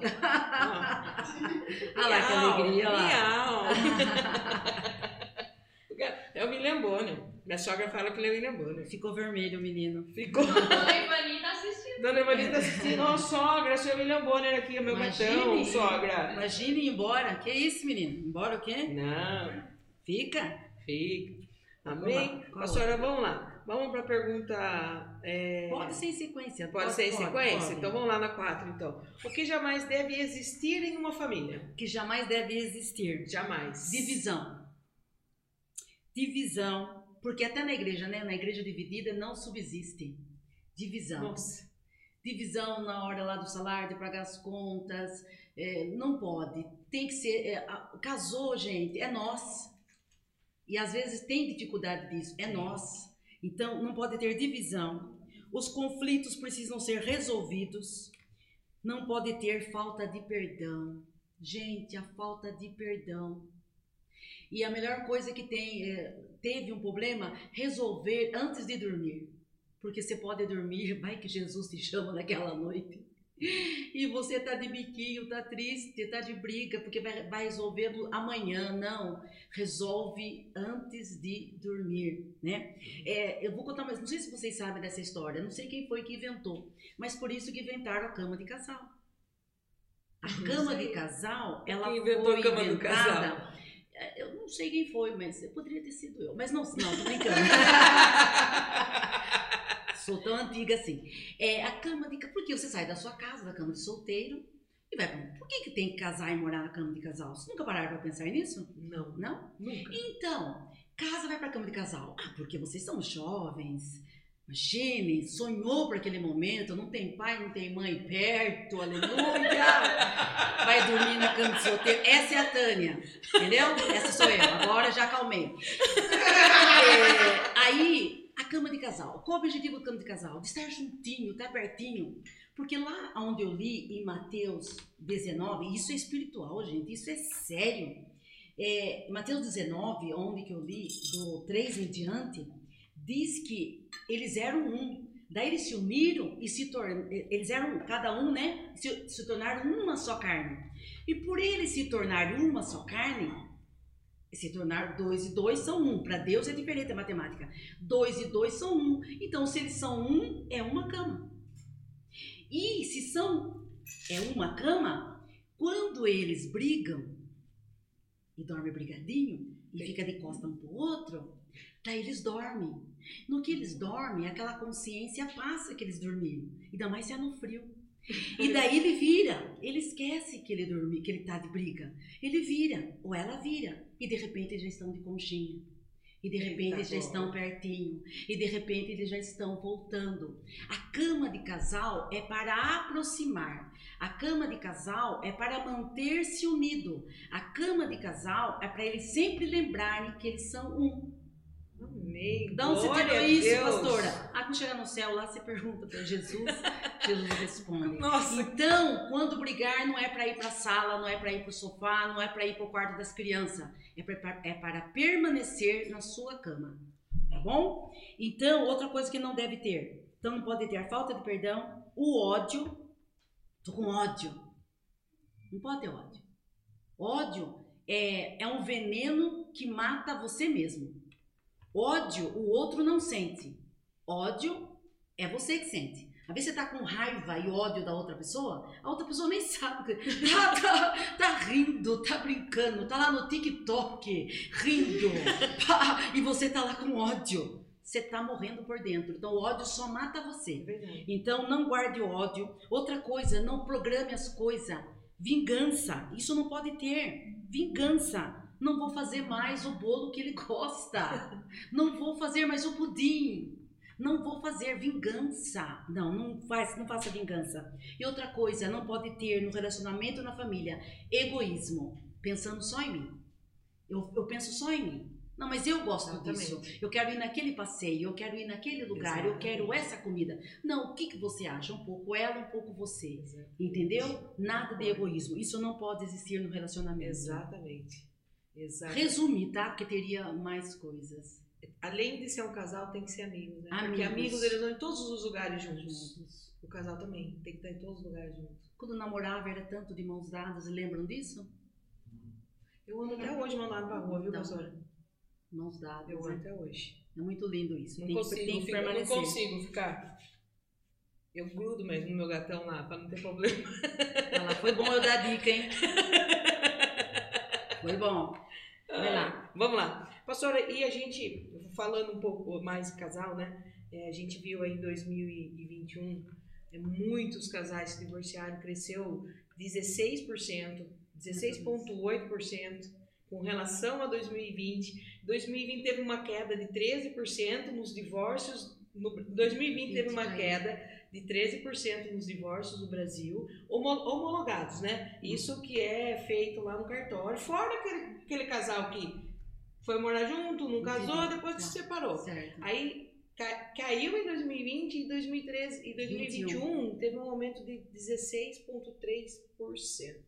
olha lá que alegria, olha. Minha sogra fala que ele é William Bonner. Ficou vermelho o menino. Ficou. Dona Ivani tá assistindo. Dona Ivani tá assistindo. Ó, sogra, seu William Bonner aqui, meu gatão, sogra. Imagine ir embora. Que isso, menino? Embora o quê? Não, Fica. fica. Amém? qual Pastora, vamos lá. Vamos para a pergunta. é, Pode ser em sequência. Pode ser em sequência? pode. Então vamos lá na 4, então. O que jamais deve existir em uma família? Que jamais deve existir. Jamais. Divisão. Divisão. Porque até na igreja, né? Na igreja dividida não subsiste. Divisão. Nossa. Divisão na hora lá do salário, de pagar as contas. é, não pode. Tem que ser. é, casou, gente, é nós. E às vezes tem dificuldade disso, é nós. Então não pode ter divisão. Os conflitos precisam ser resolvidos. Não pode ter falta de perdão. Gente, a falta de perdão. E a melhor coisa que tem, é, teve um problema, resolver antes de dormir. Porque você pode dormir, vai que Jesus te chama naquela noite. E você tá de biquinho, tá triste, tá de briga, porque vai, vai resolver do- amanhã. Não, resolve antes de dormir, né? É, eu vou contar mais, não sei se vocês sabem dessa história, não sei quem foi que inventou, mas por isso que inventaram a cama de casal. A Não cama de casal, ela foi inventada Eu não sei quem foi, mas poderia ter sido eu. Mas não, não, tô brincando. Sou tão antiga assim. É a cama de casal. Porque você sai da sua casa, da cama de solteiro, e vai pra. Por que, que tem que casar e morar na cama de casal? Vocês nunca pararam pra pensar nisso? Não, Não? nunca. Então, casa vai pra cama de casal. Ah, porque vocês são jovens. Imagine, sonhou por aquele momento, não tem pai, não tem mãe perto, aleluia! Vai dormir na cama de solteiro. Essa é a Tânia, entendeu? Essa sou eu, agora já acalmei. É, aí, a cama de casal. Qual o objetivo da cama de casal? De estar juntinho, estar pertinho. Porque lá onde eu li em Mateus 19, isso é espiritual, gente, isso é sério. É, Mateus 19, onde que eu li, do 3 em diante, diz que eles eram um. Daí eles se uniram e se tornaram, eles eram cada um, né? Se, se tornaram uma só carne. E por eles se tornarem uma só carne, se tornar dois e dois são um. Para Deus é diferente a matemática. Dois e dois são um. Então, se eles são um, é uma cama. E se são é uma cama, quando eles brigam e dormem brigadinho e fica de costa um pro outro, daí eles dormem. No que eles dormem, aquela consciência passa que eles dormiram. Ainda mais se é no frio. E daí ele vira, ele esquece que ele dormiu, que ele tá de briga. Ele vira, ou ela vira, e de repente eles já estão de conchinha. E de repente Eita, eles já boa. estão pertinho. E de repente eles já estão voltando. A cama de casal é para aproximar. A cama de casal é para manter-se unido. A cama de casal é para eles sempre lembrarem que eles são um. Amém. Glória tirou a isso, pastora? Ah, quando chegar no céu lá, você pergunta para Jesus, Jesus responde. Nossa, Então, quando brigar, não é para ir para a sala, não é para ir para o sofá, não é para ir para o quarto das crianças. É, pra- é para permanecer na sua cama. Tá bom? Então, outra coisa que não deve ter. Então, não pode ter a falta de perdão, o ódio. Tô com ódio. Não pode ter ódio. Ódio é, é um veneno que mata você mesmo. Ódio, o outro não sente. Ódio é você que sente. Às vezes você tá com raiva e ódio da outra pessoa, a outra pessoa nem sabe. Tá, tá, tá rindo, tá brincando, tá lá no TikTok, rindo. pá, e você tá lá com ódio. Você tá morrendo por dentro. Então o ódio só mata você. é verdade. Então não guarde o ódio. Outra coisa, não programe as coisas. Vingança, isso não pode ter. Vingança. Não vou fazer mais o bolo que ele gosta. Não vou fazer mais o pudim. Não vou fazer vingança. Não, não faz, não faça vingança. E outra coisa, não pode ter no relacionamento na família egoísmo, pensando só em mim. Eu, eu penso só em mim. Não, mas eu gosto disso. Exatamente. Eu quero ir naquele passeio, eu quero ir naquele lugar, eu quero essa comida. Não, o que, que você acha? Um pouco ela, um pouco você. Entendeu? Nada de egoísmo. Isso não pode existir no relacionamento. Exatamente. Resumir, tá? Porque teria mais coisas. Além de ser um casal, tem que ser amigos, né? Porque Amigos. amigos eles vão em todos os lugares juntos. Juntos. O casal também tem que estar em todos os lugares juntos. Quando namorava era tanto de mãos dadas, lembram disso? Eu ando até hoje mandado pra rua, viu, Então. pastora? Mãos dadas. Eu né? amo até hoje. É muito lindo isso. Não tem, consigo, tem que ficar- eu não consigo ficar. Eu grudo mesmo no meu gatão lá, pra não ter problema. Lá, foi bom eu dar a dica, hein? Foi bom. Vai lá. Vamos lá. Pastora, e a gente, falando um pouco mais de casal, né? É, a gente viu aí em 2021 é, muitos casais se divorciaram, cresceu 16%, 16,8% com relação a 2020. 2020 teve uma queda de 13% nos divórcios. No 2020 teve uma queda de 13% nos divórcios no Brasil, homo- homologados, né? Isso que é feito lá no cartório, fora aquele, aquele casal que foi morar junto, não casou, depois se Tá. separou. Certo. Aí ca- caiu em 2020 e 2013 e 2021 teve um aumento de 16,3%.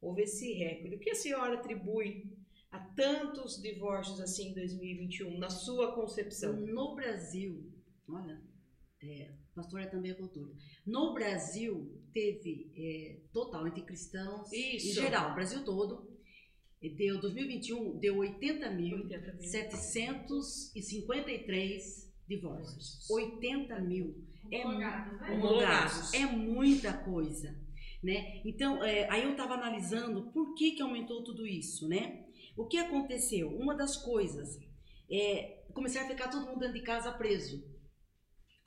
Houve esse recorde. O que a senhora atribui a tantos divórcios assim em 2021, na sua concepção? No Brasil, olha, é, pastor é também a cultura. No Brasil, teve é, total entre cristãos Isso. em geral, o Brasil todo, deu 2021 deu 80 mil 80 mil. 753 divórcios. 80 mil. É Homologados, né? Homologados. É muita coisa, né? Então, é, aí eu estava analisando por que, que aumentou tudo isso, né? O que aconteceu? Uma das coisas é começar a ficar todo mundo dentro de casa preso.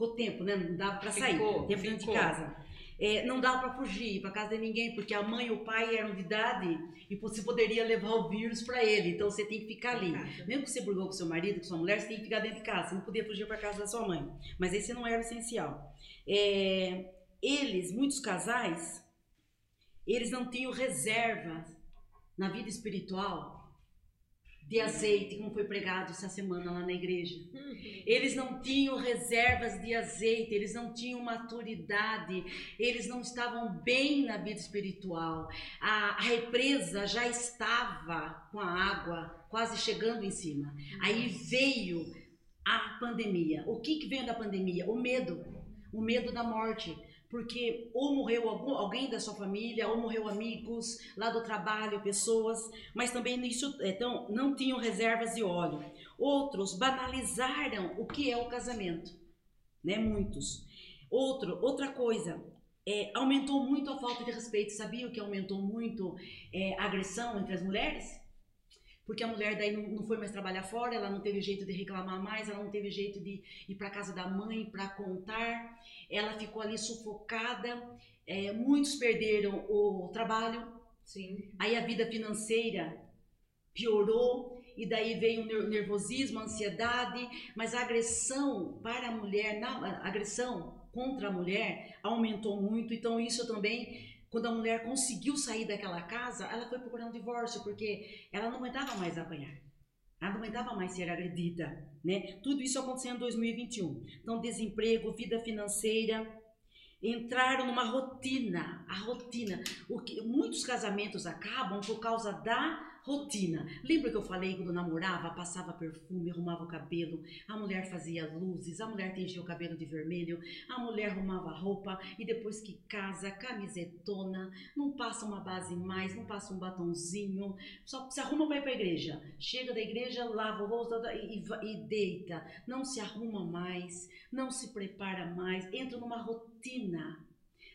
Ficou tempo, né? Não dava para sair. Ficou, tempo dentro de casa. É, não dava para fugir para casa de ninguém, porque a mãe e o pai eram de idade e você poderia levar o vírus para ele. Então você tem que ficar ali. Mesmo que você brigou com seu marido, com sua mulher, você tem que ficar dentro de casa. Você não podia fugir para casa da sua mãe. Mas esse não era o essencial. É, eles, muitos casais, eles não tinham reservas na vida espiritual de azeite, como foi pregado essa semana lá na igreja. Eles não tinham reservas de azeite, eles não tinham maturidade, eles não estavam bem na vida espiritual. A, a represa já estava com a água quase chegando em cima. Aí veio a pandemia. O que, que veio da pandemia? O medo. O medo da morte. Porque ou morreu algum, alguém da sua família, ou morreu amigos lá do trabalho, pessoas, mas também nisso, então, não tinham reservas de óleo. Outros banalizaram o que é o casamento, né? Muitos. Outro, outra coisa, é, aumentou muito a falta de respeito. Sabia que aumentou muito é, a agressão entre as mulheres? Porque a mulher daí não, não foi mais trabalhar fora, ela não teve jeito de reclamar mais, ela não teve jeito de ir para casa da mãe para contar, ela ficou ali sufocada. é, muitos perderam o trabalho, Sim. Aí a vida financeira piorou e daí veio o ner- nervosismo, a ansiedade, mas a agressão para a mulher, na, a agressão contra a mulher aumentou muito. Então isso também, quando a mulher conseguiu sair daquela casa, ela foi procurar um divórcio porque ela não aguentava mais apanhar. Ela não aguentava mais ser agredida, né? Tudo isso aconteceu em 2021. Então desemprego, vida financeira, entraram numa rotina, a rotina. O que, muitos casamentos acabam por causa da rotina. Lembra que eu falei quando namorava, passava perfume, arrumava o cabelo, a mulher fazia luzes, a mulher tingia o cabelo de vermelho, a mulher arrumava roupa e depois que casa, camisetona, não passa uma base mais, não passa um batonzinho, só se arruma para ir para a igreja. Chega da igreja, lava o rosto e, e deita, não se arruma mais, não se prepara mais, entra numa rotina.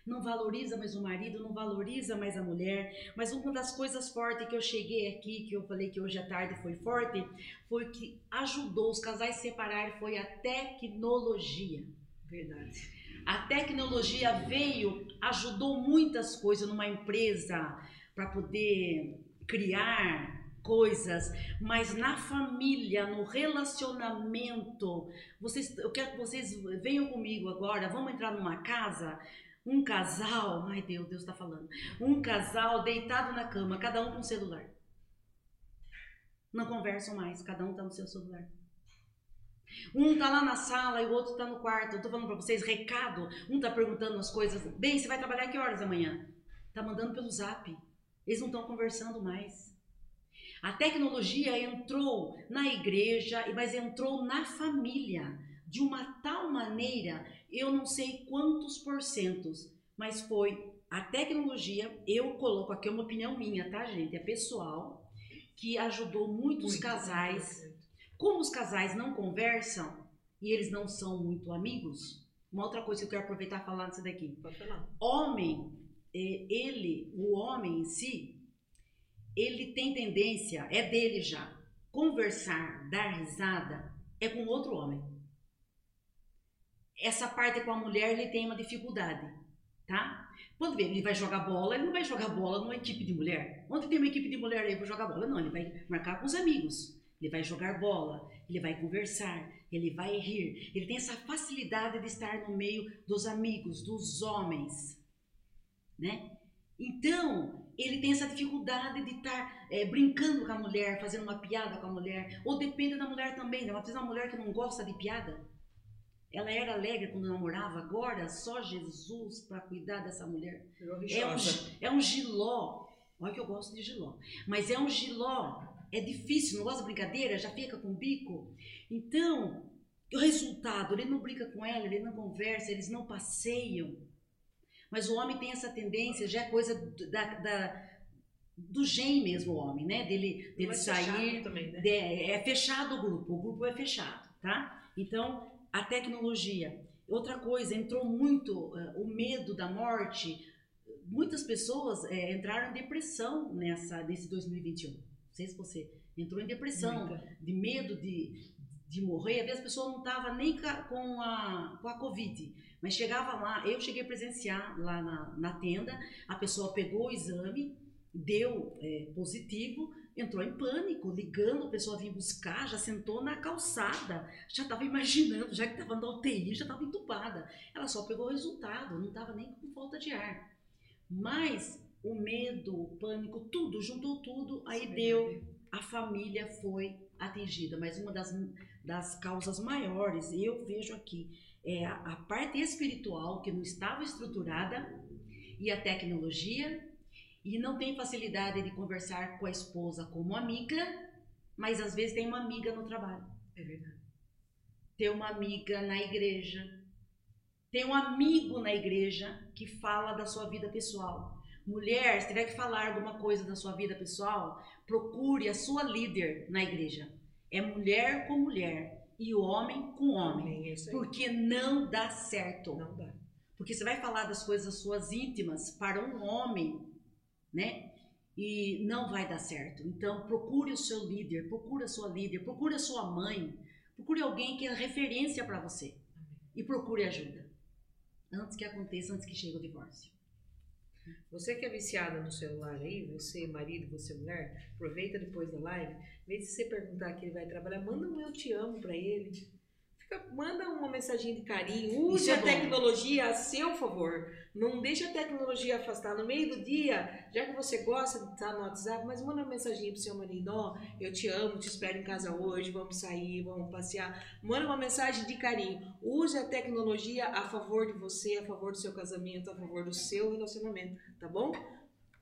Não valoriza mais o marido, não valoriza mais a mulher. Mas uma das coisas fortes que eu cheguei aqui, que eu falei que hoje à tarde foi forte, foi que ajudou os casais a separar foi a tecnologia. Verdade. A tecnologia veio, ajudou muitas coisas numa empresa para poder criar coisas, mas na família, no relacionamento, vocês, eu quero que vocês venham comigo agora, vamos entrar numa casa, um casal, ai Deus, Deus está falando, um casal deitado na cama, cada um com celular. Não conversam mais, cada um está no seu celular. Um tá lá na sala e o outro tá no quarto. Eu tô falando pra vocês, recado. Um tá perguntando as coisas. Bem, você vai trabalhar que horas amanhã? Tá mandando pelo zap. Eles não estão conversando mais. A tecnologia entrou na igreja, mas entrou na família de uma tal maneira, eu não sei quantos porcentos, mas foi a tecnologia, eu coloco aqui uma opinião minha, tá, gente? É pessoal, que ajudou muitos Muito, casais. Como os casais não conversam e eles não são muito amigos, uma outra coisa que eu quero aproveitar e falar nisso daqui. Pode falar. Homem, eh, ele, o homem em si, ele tem tendência, é dele já, conversar, dar risada, é com outro homem. Essa parte com a mulher ele tem uma dificuldade, tá? Quando ele vai jogar bola, ele não vai jogar bola numa equipe de mulher. Onde tem uma equipe de mulher aí para jogar bola? Não, ele vai marcar com os amigos. Ele vai jogar bola, ele vai conversar, ele vai rir. Ele tem essa facilidade de estar no meio dos amigos, dos homens, né? Então, ele tem essa dificuldade de estar é, brincando com a mulher, fazendo uma piada com a mulher. Ou depende da mulher também, né? Uma mulher que não gosta de piada. Ela era alegre quando namorava, agora só Jesus para cuidar dessa mulher. É um, é um giló. Olha que eu gosto de giló. Mas é um giló. É difícil, não gosta de brincadeira, já fica com o bico. Então, o resultado, ele não brinca com ela, ele não conversa, eles não passeiam. Mas o homem tem essa tendência, já é coisa do- da, da- do gen mesmo, o homem, né? Dele, dele Mas sair. também, né? de- é fechado o grupo, o grupo é fechado, tá? Então, a tecnologia. Outra coisa, entrou muito eh, o medo da morte. Muitas pessoas eh, entraram em depressão nessa, nesse 2021. Não sei se você entrou em depressão, Muita. de medo de, de morrer. Às vezes a pessoa não estava nem com a, com a Covid, mas chegava lá. Eu cheguei a presenciar lá na, na tenda, a pessoa pegou o exame, deu eh, positivo, entrou em pânico, ligando, a pessoa vinha buscar, já sentou na calçada, já estava imaginando, já que estava na UTI, já estava entupada. Ela só pegou o resultado, não estava nem com falta de ar. Mas o medo, o pânico, tudo, juntou tudo, aí deu, a família foi atingida. Mas uma das, das causas maiores, eu vejo aqui, é a, a parte espiritual que não estava estruturada e a tecnologia e não tem facilidade de conversar com a esposa como amiga, mas às vezes tem uma amiga no trabalho. É verdade. Tem uma amiga na igreja. Tem um amigo na igreja que fala da sua vida pessoal. Mulher, se tiver que falar alguma coisa da sua vida pessoal, procure a sua líder na igreja. É mulher com mulher e homem com homem. É isso aí. Porque não dá certo. Não dá. Porque você vai falar das coisas suas íntimas para um homem, né? E não vai dar certo. Então, procure o seu líder, procure a sua líder, procure a sua mãe, procure alguém que é referência para você. E procure ajuda. Antes que aconteça, antes que chegue o divórcio. Você que é viciada no celular aí, você marido, você mulher, aproveita depois da live, vez de você perguntar que ele vai trabalhar, manda um eu te amo pra ele. Fica, manda uma mensagem de carinho, use é a tecnologia a seu favor. Não deixe a tecnologia afastar. No meio do dia, já que você gosta de estar no WhatsApp, mas manda uma mensagem pro seu marido, ó, eu te amo, te espero em casa hoje, vamos sair, vamos passear. Manda uma mensagem de carinho. Use a tecnologia a favor de você, a favor do seu casamento, a favor do seu relacionamento, tá bom?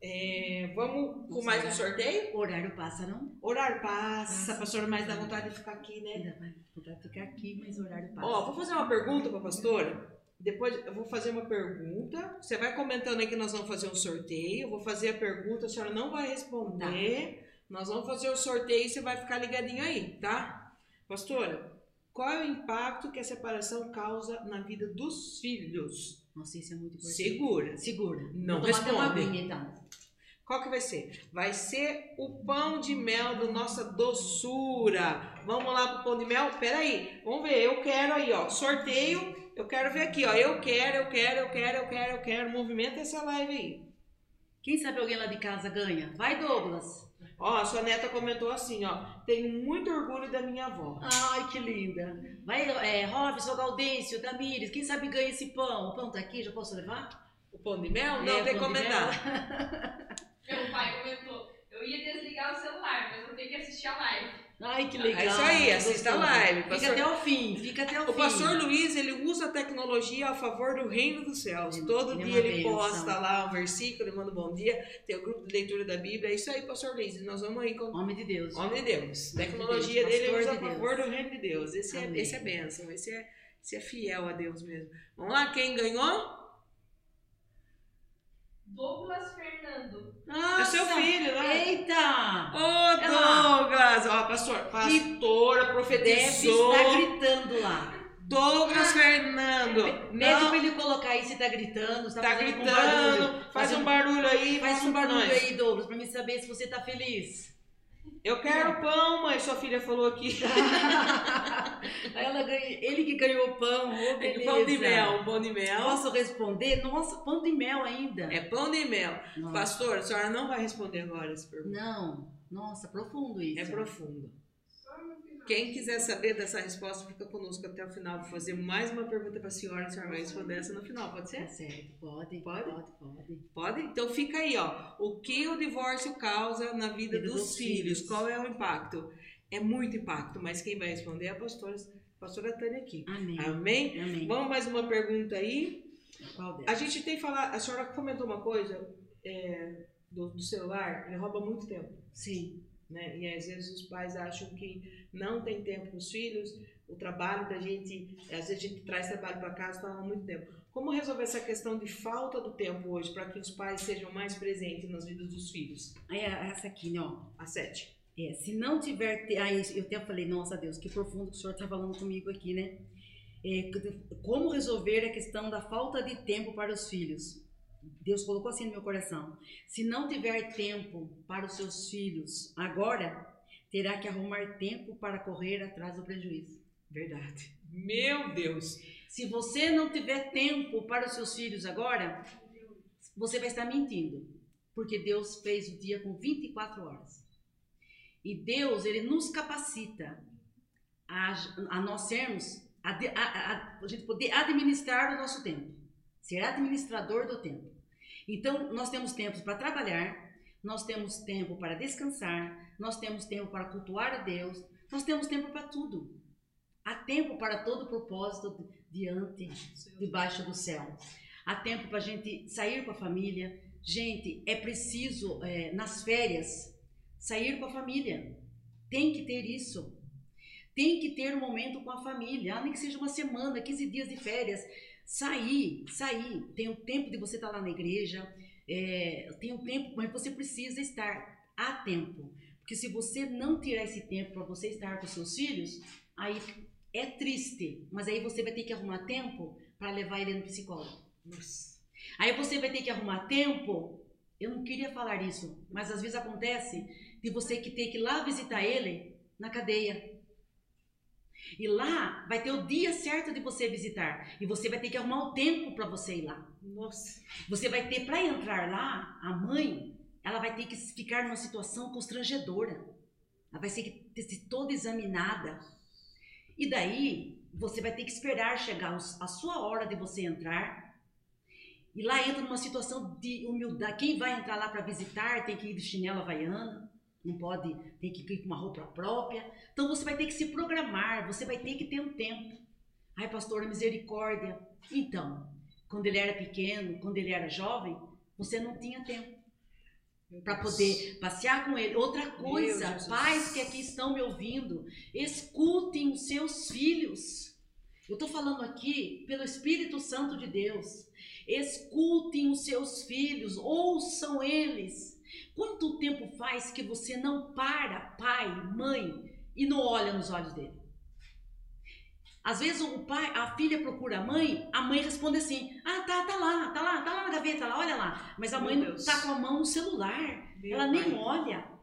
É, vamos com mais um sorteio? Horário passa, não? Horário passa, pastora, mas dá vontade de ficar aqui, né? Ainda vai tentar ficar aqui, mas horário passa. Ó, vou fazer uma pergunta pra pastora. Depois eu vou fazer uma pergunta. Você vai comentando aí que nós vamos fazer um sorteio. Eu vou fazer a pergunta, a senhora não vai responder. Nós vamos fazer o sorteio e você vai ficar ligadinho aí, tá? Pastora, qual é o impacto que a separação causa na vida dos filhos? Nossa, isso é muito importante. Segura. Segura. Não Vou até uma responde. aguinha, então. Qual que vai ser? Vai ser o pão de mel da nossa doçura. Vamos lá pro pão de mel? Peraí, vamos ver. Eu quero aí, ó. Sorteio. Eu quero ver aqui, ó. Eu quero, eu quero, eu quero, eu quero, eu quero. Movimenta essa live aí. Quem sabe alguém lá de casa ganha? Vai, Douglas. Ó, a sua neta comentou assim, ó. Tenho muito orgulho da minha avó. Ai, que linda. Vai, é, Robson, Gaudêncio, Tamires, quem sabe ganha esse pão? O pão tá aqui, já posso levar? O pão de mel? É, Não, tem que comentar. Meu pai comentou, eu ia desligar o celular, mas vou ter que assistir a live. Ai, que legal. É isso aí, assista a live, Fica pastor. até o fim, fica até o, O fim. pastor Luiz, ele usa a tecnologia a favor do reino dos céus. Ele- Todo ele é dia ele bênção. posta lá um versículo, ele manda um bom dia. Tem o grupo de leitura da Bíblia. É isso aí, pastor Luiz. Nós vamos aí com Homem de Deus. Homem de Deus. Homem de tecnologia Deus, dele usa a de Deus. favor do reino de Deus. Esse é, esse é bênção. Esse é, esse é fiel a Deus mesmo. Vamos lá, quem ganhou? Douglas Fernando. Nossa, É seu filho, né? Eita! Ô. Douglas! Ó, ó, pastor, pastora, profetizou, estar gritando lá. Douglas Fernando. Pede Não, pra ele colocar aí se tá gritando, se tá, tá gritando, barulho. faz um barulho aí. Faz um barulho nós. aí, Douglas, pra mim saber se você tá feliz. Eu quero pão, mãe, sua filha falou aqui. Ela ganha, ele que ganhou pão, beleza. Pão de mel, pão de mel. Posso responder? Nossa, pão de mel ainda. É pão de mel. Nossa. Pastor, a senhora não vai responder agora essa pergunta. Não, nossa, profundo isso. É profundo. Quem quiser saber dessa resposta, fica conosco até o final. Vou fazer mais uma pergunta para a senhora, a senhora vai responder essa no final, pode Tá ser? certo, pode, Pode? pode, pode. Pode? Então fica aí, ó. O que o divórcio causa na vida dos, dos filhos? filhos. Qual é o impacto? É muito impacto, mas quem vai responder é a pastora, a pastora Tânia aqui. Amém. Amém? Amém. Vamos mais uma pergunta aí. Qual A delas? gente tem falado, a senhora comentou uma coisa é, do, do celular, ele rouba muito tempo. Sim, né? E às vezes os pais acham que não tem tempo para os filhos, o trabalho da gente, às vezes a gente traz trabalho para casa, toma muito tempo. Como resolver essa questão de falta do tempo hoje para que os pais sejam mais presentes nas vidas dos filhos? é essa aqui, né, ó. A sete. É, se não tiver. te- Aí eu até falei, nossa Deus, que profundo que o senhor está falando comigo aqui, né? É, como resolver a questão da falta de tempo para os filhos? Deus colocou assim no meu coração. Se não tiver tempo para os seus filhos agora, terá que arrumar tempo para correr atrás do prejuízo. Verdade. Meu Deus. Se você não tiver tempo para os seus filhos agora, você vai estar mentindo. Porque Deus fez o dia com 24 horas. E Deus, ele nos capacita a, a nós sermos, a, a- a- gente poder administrar o nosso tempo. Ser administrador do tempo. Então, nós temos tempo para trabalhar, nós temos tempo para descansar, nós temos tempo para cultuar a Deus, nós temos tempo para tudo. Há tempo para todo propósito diante, debaixo do céu. Há tempo para a gente sair com a família. Gente, é preciso, é, nas férias, sair com a família. Tem que ter isso. Tem que ter um momento com a família. Nem que seja uma semana, 15 dias de férias. Sair, sair. Tem o tempo de você estar lá na igreja. É, tem o tempo, mas você precisa estar. Há tempo. Porque se você não tirar esse tempo para você estar com seus filhos, aí é triste, mas aí você vai ter que arrumar tempo para levar ele no psicólogo. Nossa. Aí você vai ter que arrumar tempo. Eu não queria falar isso, mas às vezes acontece de você que ter que ir lá visitar ele na cadeia. E lá vai ter o dia certo de você visitar. E você vai ter que arrumar o tempo para você ir lá. Nossa. Você vai ter, para entrar lá, a mãe, ela vai ter que ficar numa situação constrangedora. Ela vai ser que ter sido toda examinada. E daí, você vai ter que esperar chegar a sua hora de você entrar. E lá entra numa situação de humildade. Quem vai entrar lá para visitar tem que ir de chinela havaiana. Não pode, tem que ir com uma roupa própria. Então você vai ter que se programar, você vai ter que ter um tempo. Ai, pastora, misericórdia. Então, quando ele era pequeno, quando ele era jovem, você não tinha tempo para poder passear com ele. Outra coisa, pais que aqui estão me ouvindo, escutem os seus filhos. Eu estou falando aqui pelo Espírito Santo de Deus. Escutem os seus filhos, ouçam eles. Quanto tempo faz que você não para, pai, mãe, e não olha nos olhos dele? Às vezes o pai, a filha procura a mãe, a mãe responde assim: "Ah, tá, tá lá, tá lá, tá lá na gaveta, lá, olha lá". Mas a Meu mãe Deus. tá com a mão no celular. Meu ela nem pai. olha.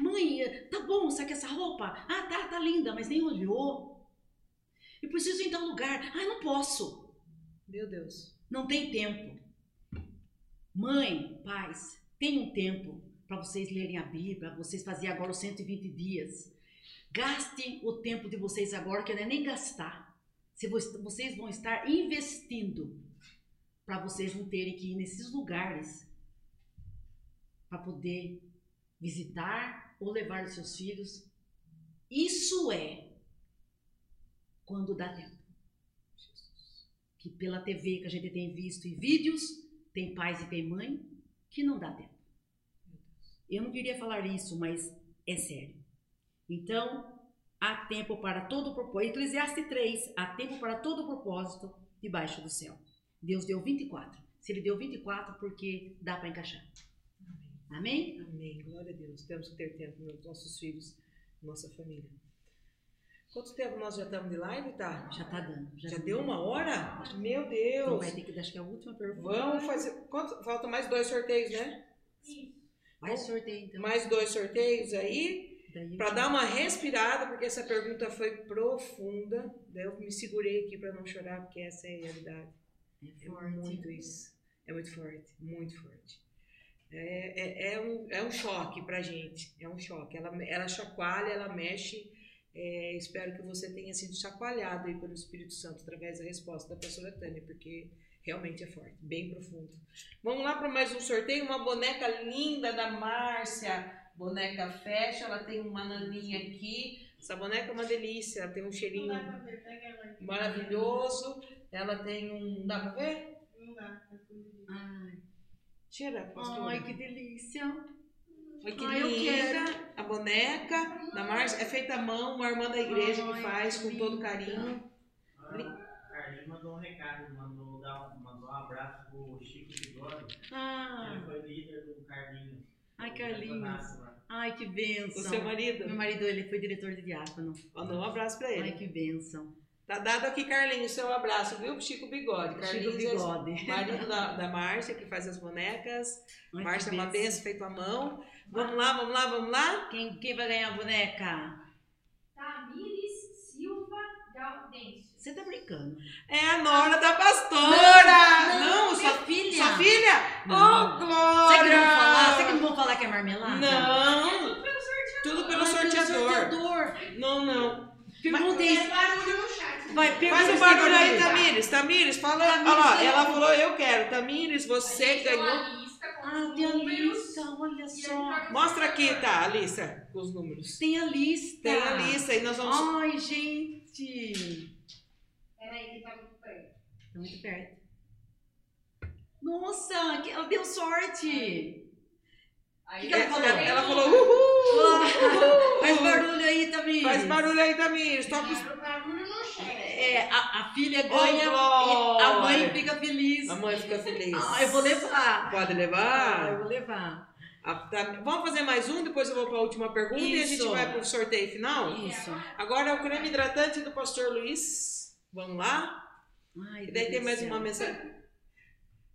Mãe, tá bom, sabe essa roupa? Ah, tá, tá linda, mas nem olhou. Eu preciso ir em tal lugar. Ah, não posso. Meu Deus. Não tem tempo. Mãe, pais, tem um tempo para vocês lerem a Bíblia, vocês fazerem agora os 120 dias. Gastem o tempo de vocês agora, que não é nem gastar. Se vo- vocês vão estar investindo para vocês não terem que ir nesses lugares para poder visitar ou levar os seus filhos. Isso é quando dá tempo. Que pela TV que a gente tem visto e vídeos, tem pais e tem mãe que não dá tempo. Eu não queria falar isso, mas é sério. Então, há tempo para todo propósito. Eclesiastes 3, há tempo para todo propósito debaixo do céu. Deus deu 24. Se ele deu 24, porque dá para encaixar. Amém? Amém. Glória a Deus. Temos que ter tempo para os nossos filhos. nossa família. Quanto tempo nós já estamos de live, tá? Já tá dando. Já deu uma hora? Meu Então Deus! vai ter que, acho que é a última pergunta. Vamos fazer. Quanto, faltam mais dois sorteios, né? Mais sorteio, então. Mais dois sorteios aí. Para dar uma respirada, porque essa pergunta foi profunda. Daí eu me segurei aqui para não chorar, porque essa é a realidade. É É muito isso. É muito forte, muito forte. É, é, é, um, é um choque pra gente. É um choque. Ela, ela chacoalha, ela mexe. É, espero que você tenha sido chacoalhado aí pelo Espírito Santo através da resposta da pastora Tânia, porque realmente é forte, bem profundo. Vamos lá para mais um sorteio. Uma boneca linda da Márcia. Boneca fecha, ela tem uma naninha aqui. Essa boneca é uma delícia, ela tem um cheirinho dá pra ver, pega ela aqui. maravilhoso. Ela tem um. Dá pra ver? Não dá. tá escondidinho. Ai, pastora. ai, que delícia. Olha que Ai, linda. A boneca da Márcia é feita à mão, uma irmã da igreja Ai, que faz que com todo carinho. A Carlinhos mandou um recado, mandou, dar, um- mandou um pro Chico Bigode. Ah, Ele foi líder do Carlinhos. ai, Carlinhos. Ai, que O benção. seu marido? Meu marido, ele foi diretor de diácono. Mandou um abraço pra Ai, ele. que benção. Tá dado aqui, Carlinhos, seu abraço, viu? Chico Bigode. Chico Carlinhos Bigode. é marido da, da Márcia, que faz as bonecas. Ai, Márcia é uma benção. feita à mão. Vamos lá, vamos lá, vamos lá? Quem, quem vai ganhar a boneca? Tamires Silva Gaudêncio. Você tá brincando. É a nora da pastora! Não, minha sua, filha. sua filha? Não. Oh, Glória! Você que não vão falar? Você que não vão falar que é marmelada? Não, Tudo pelo sorteio. tudo pelo Ai, sorteador. sorteador. Não, não. Perguntem. Faz barulho no chat. Vai, Faz um barulho aí, Tamires. Tamires, fala. Tamires, Olha lá, ela falou, eu quero. Tamires, você ganhou. uma lista com Ah, tem a lista, olha só. Mostra aqui, sorteador. tá, a lista, com os números. Tem a lista. Tem a lista e nós vamos. Ai, gente. Peraí, que tá muito perto. Tá muito perto. Nossa, que- ela deu sorte. Aí Que que ela falou? Ela falou, uhul! Faz barulho aí, Tamires. Faz barulho aí. Toca os. É, a, a filha Ô, ganha e Glória. a mãe fica feliz. A mãe fica feliz. Ah, eu vou levar. Pode Ah, eu levar? vou levar. A- tá- Vamos fazer mais um, depois eu vou para a última pergunta e a gente Isso. vai para o sorteio final. Isso. Agora é o creme hidratante do pastor Luiz. Vamos lá? Ai, E daí tem mais uma mensagem.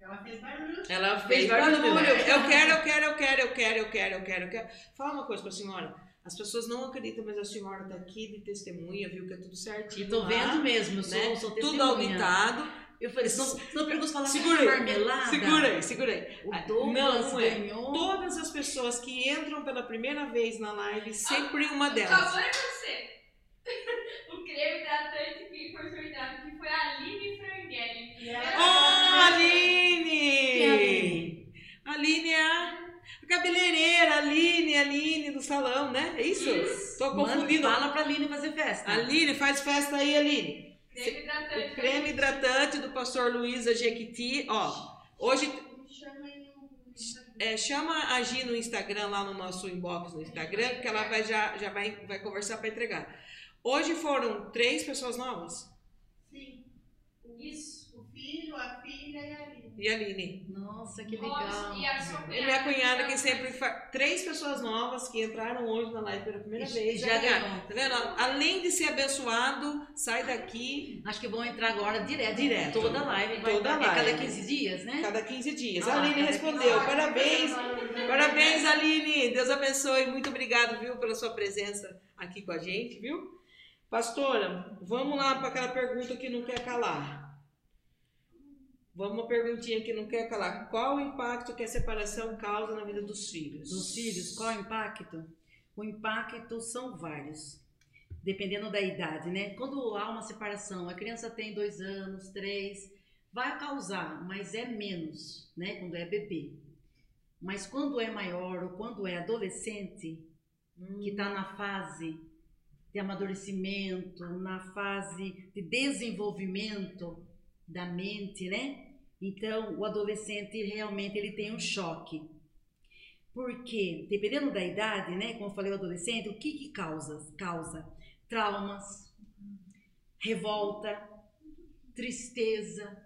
Ela fez barulho. Ela Fez barulho. Eu quero, eu quero, eu quero, eu quero, eu quero, eu quero, eu quero. Fala uma coisa pra senhora. As pessoas não acreditam, mas a senhora tá aqui de testemunha, viu que é tudo certinho. E tô lá, vendo mesmo, eu sou, né? sou Tudo auditado. Eu falei, se não, se não pergunta falar Segura aí. marmelada. Segura aí, segura aí. O Ah, Douglas não, é. ganhou. Todas as pessoas que entram pela primeira vez na live, sempre uma Por delas. favor, é você. O creme hidratante que foi sorteado, que foi a Aline Franghelli. E ela Oh, é Aline! Aline? Aline é a cabeleireira, Aline, Aline do salão, né? É isso? Tô Manda- confundindo. Fala pra Aline fazer festa. Aline, faz festa aí, Aline. Creme hidratante. O creme hidratante do pastor Luísa Jequiti, ó. Hoje um. é, chama a Gi no Instagram, lá no nosso inbox no Instagram, que ela vai, já, já vai, vai conversar para entregar. Hoje foram três pessoas novas Sim. Isso. O filho, a filha e a Aline. e a Aline. Nossa, que legal. E a sua E minha cunhada que sempre faz. Três pessoas novas que entraram hoje na live pela primeira E vez. já ganharam. ganhou. Tá vendo? Além de ser abençoado, sai daqui Acho que vão entrar agora direto. Direto. Toda live. Vai, Toda é cada live. 15 dias, né? cada 15 dias. Ah, a Aline cada respondeu. 15 Parabéns. Parabéns, Aline. Deus abençoe. Muito obrigado, viu, pela sua presença aqui com a gente, viu? Pastora, vamos lá para aquela pergunta que não quer calar. Vamos uma perguntinha que não quer calar. Qual o impacto que a separação causa na vida dos filhos? Dos filhos, qual o impacto? O impacto são vários, dependendo da idade, né? Quando há uma separação, a criança tem dois anos, três, vai causar, mas é menos, né? Quando é bebê. Mas quando é maior ou quando é adolescente, Hum, que está na fase de amadurecimento, na fase de desenvolvimento da mente, né? Então, o adolescente realmente ele tem um choque. Porque, dependendo da idade, né, como eu falei, o adolescente, o que que causa? Causa traumas, revolta, tristeza,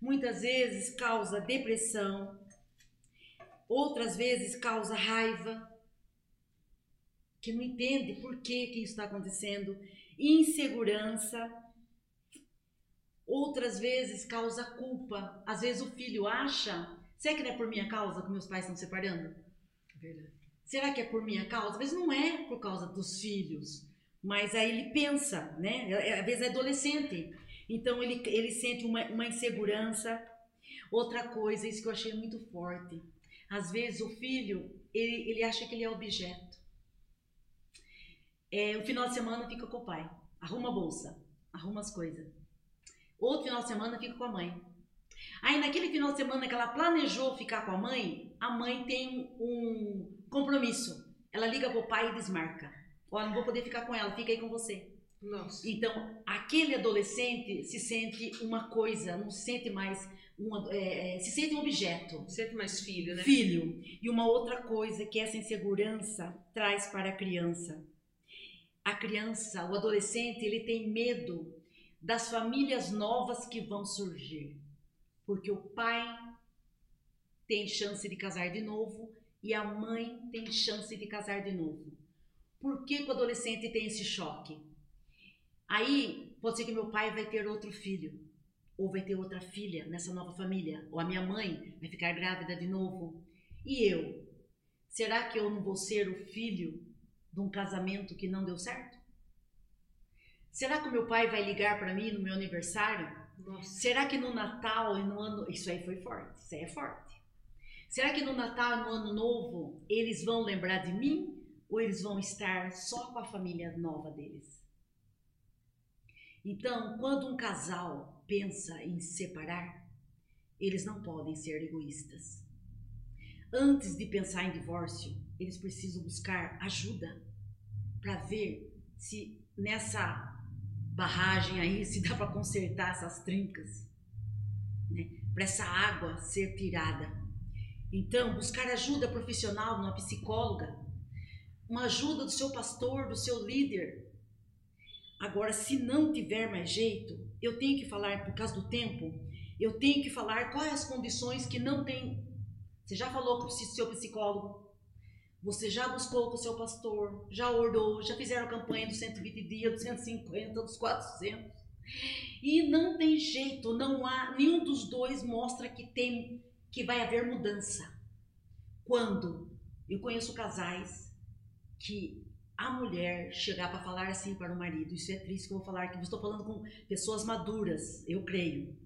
muitas vezes causa depressão, outras vezes causa raiva, que não entende por que, que isso está acontecendo, insegurança. Outras vezes causa culpa. Às vezes o filho acha, será que não é por minha causa que meus pais estão separando? Verdade. Será que é por minha causa? Às vezes não é por causa dos filhos, mas aí ele pensa, né? É- Às vezes é adolescente. Então ele, ele sente uma, uma insegurança. Outra coisa, isso que eu achei muito forte. Às vezes o filho, ele, ele acha que ele é objeto. É, o final de semana fica com o pai. Arruma a bolsa, arruma as coisas. Outro final de semana fica com a mãe. Aí naquele final de semana que ela planejou ficar com a mãe, a mãe tem um compromisso. Ela liga pro pai e desmarca. Ó, não vou poder ficar com ela, fica aí com você. Nossa. Então, aquele adolescente se sente uma coisa, não se sente mais um, ado- é, é, se sente um objeto, Sempre mais filho, né? filho. E uma outra coisa que essa insegurança traz para a criança. A criança, o adolescente, ele tem medo das famílias novas que vão surgir. Porque o pai tem chance de casar de novo e a mãe tem chance de casar de novo. Por que, que o adolescente tem esse choque? Aí, pode ser que meu pai vai ter outro filho, ou vai ter outra filha nessa nova família, ou a minha mãe vai ficar grávida de novo. E eu? Será que eu não vou ser o filho de um casamento que não deu certo? Será que o meu pai vai ligar para mim no meu aniversário? Nossa. Será que no Natal e no ano. Isso aí foi forte, isso aí é forte. Será que no Natal e no Ano Novo eles vão lembrar de mim? Ou eles vão estar só com a família nova deles? Então, quando um casal pensa em se separar, eles não podem ser egoístas. Antes de pensar em divórcio, eles precisam buscar ajuda para ver se nessa barragem aí se dá para consertar essas trincas, né? Para essa água ser tirada. Então, buscar ajuda profissional numa psicóloga, uma ajuda do seu pastor, do seu líder. Agora, se não tiver mais jeito, eu tenho que falar, por causa do tempo, eu tenho que falar quais as condições que não tem. Você já falou com o seu psicólogo? Você já buscou com o seu pastor? Já orou? Já fizeram campanha dos 120 dias, dos 150, dos 400? E não tem jeito, não há, nenhum dos dois mostra que tem, que vai haver mudança. Quando eu conheço casais que a mulher chegar para falar assim para o marido, isso é triste que eu vou falar aqui, eu estou falando com pessoas maduras, eu creio.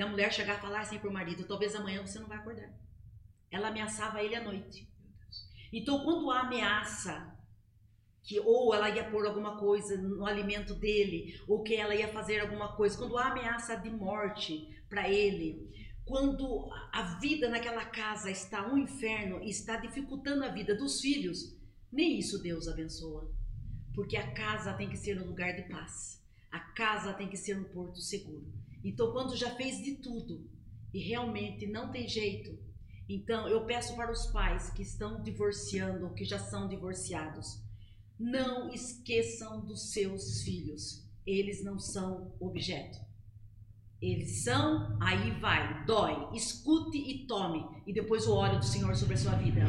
A mulher chegar a falar assim para o marido, talvez amanhã você não vai acordar. Ela ameaçava ele à noite. Então, quando há ameaça, que ou ela ia pôr alguma coisa no alimento dele, ou que ela ia fazer alguma coisa, quando há ameaça de morte para ele, quando a vida naquela casa está um inferno e está dificultando a vida dos filhos, nem isso Deus abençoa. Porque a casa tem que ser um lugar de paz. A casa tem que ser um porto seguro. Então, quando já fez de tudo e realmente não tem jeito, então eu peço para os pais que estão divorciando ou que já são divorciados, não esqueçam dos seus filhos. Eles não são objeto. Eles são, aí vai, dói, escute e tome, e depois o óleo do Senhor sobre a sua vida.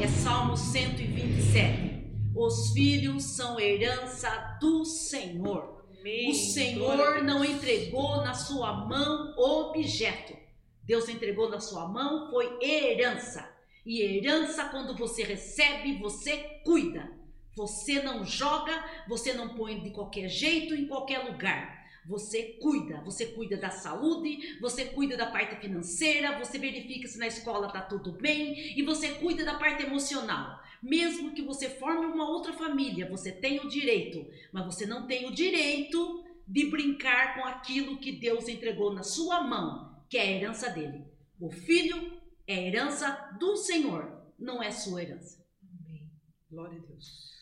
É Salmo 127. Os filhos são herança do Senhor. Amém. O Senhor não entregou na sua mão objeto. Deus entregou na sua mão foi herança. E herança, quando você recebe, você cuida. Você não joga, você não põe de qualquer jeito, em qualquer lugar. Você cuida, você cuida da saúde, você cuida da parte financeira, você verifica se na escola tá tudo bem e você cuida da parte emocional. Mesmo que você forme uma outra família, você tem o direito, mas você não tem o direito de brincar com aquilo que Deus entregou na sua mão, que é a herança dele. O filho é a herança do Senhor, não é sua herança. Amém. Glória a Deus.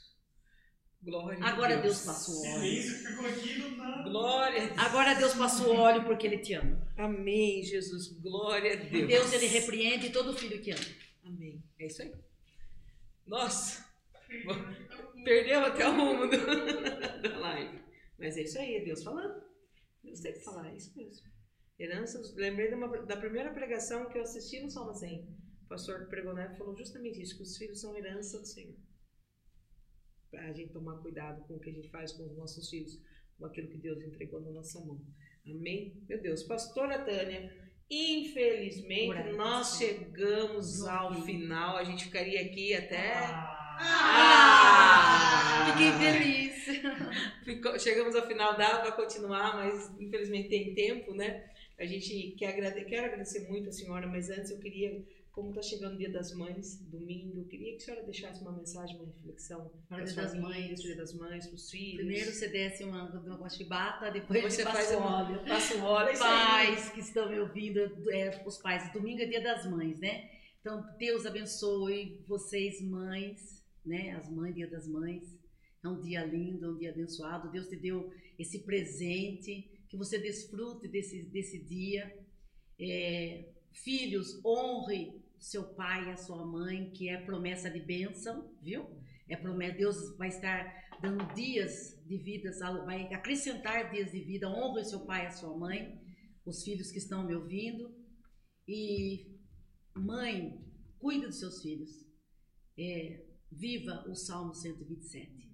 Glória Agora Deus Deus. passa o óleo. Silêncio ficou aqui, tá. Glória a Deus. Agora Deus passa o óleo porque ele te ama. Amém, Jesus. Glória a Deus. Deus ele repreende todo filho que ama. Amém. É isso aí. Nossa, perdeu até o rumo da live. Mas é isso aí, é Deus falando. Deus tem que falar, é isso mesmo. Herança, lembrei uma- da primeira pregação que eu assisti no Salmo 100. O pastor que pregou na época falou justamente isso, que os filhos são herança do Senhor. para a gente tomar cuidado com o que a gente faz com os nossos filhos, com aquilo que Deus entregou na nossa mão. Amém? Meu Deus, pastora Tânia, infelizmente nós chegamos ao final. A gente ficaria aqui até. Ah, fiquei feliz. Ficou- chegamos ao final, dava para continuar, mas infelizmente tem tempo, né? A gente quer agrade, quero agradecer muito a senhora, mas antes eu queria, como está chegando o Dia das Mães, domingo, eu queria que a senhora deixasse uma mensagem, uma reflexão Para Dia das Mães. Dia das Mães, para os filhos. Primeiro você desce uma, uma chibata, depois você faz passa o óleo. passa o óleo, é. Pais que estão me ouvindo, é, os pais, domingo é dia das mães, né? Então, Deus abençoe vocês, mães, né? As mães, dia das mães. É um dia lindo, é um dia abençoado. Deus te deu esse presente, que você desfrute desse, desse dia. É, filhos, honre seu pai e a sua mãe, que é promessa de bênção, viu? É promessa, Deus vai estar dando dias de vida, vai acrescentar dias de vida. Honre seu pai e a sua mãe, os filhos que estão me ouvindo. E mãe, cuida dos seus filhos. É, viva o Salmo 127.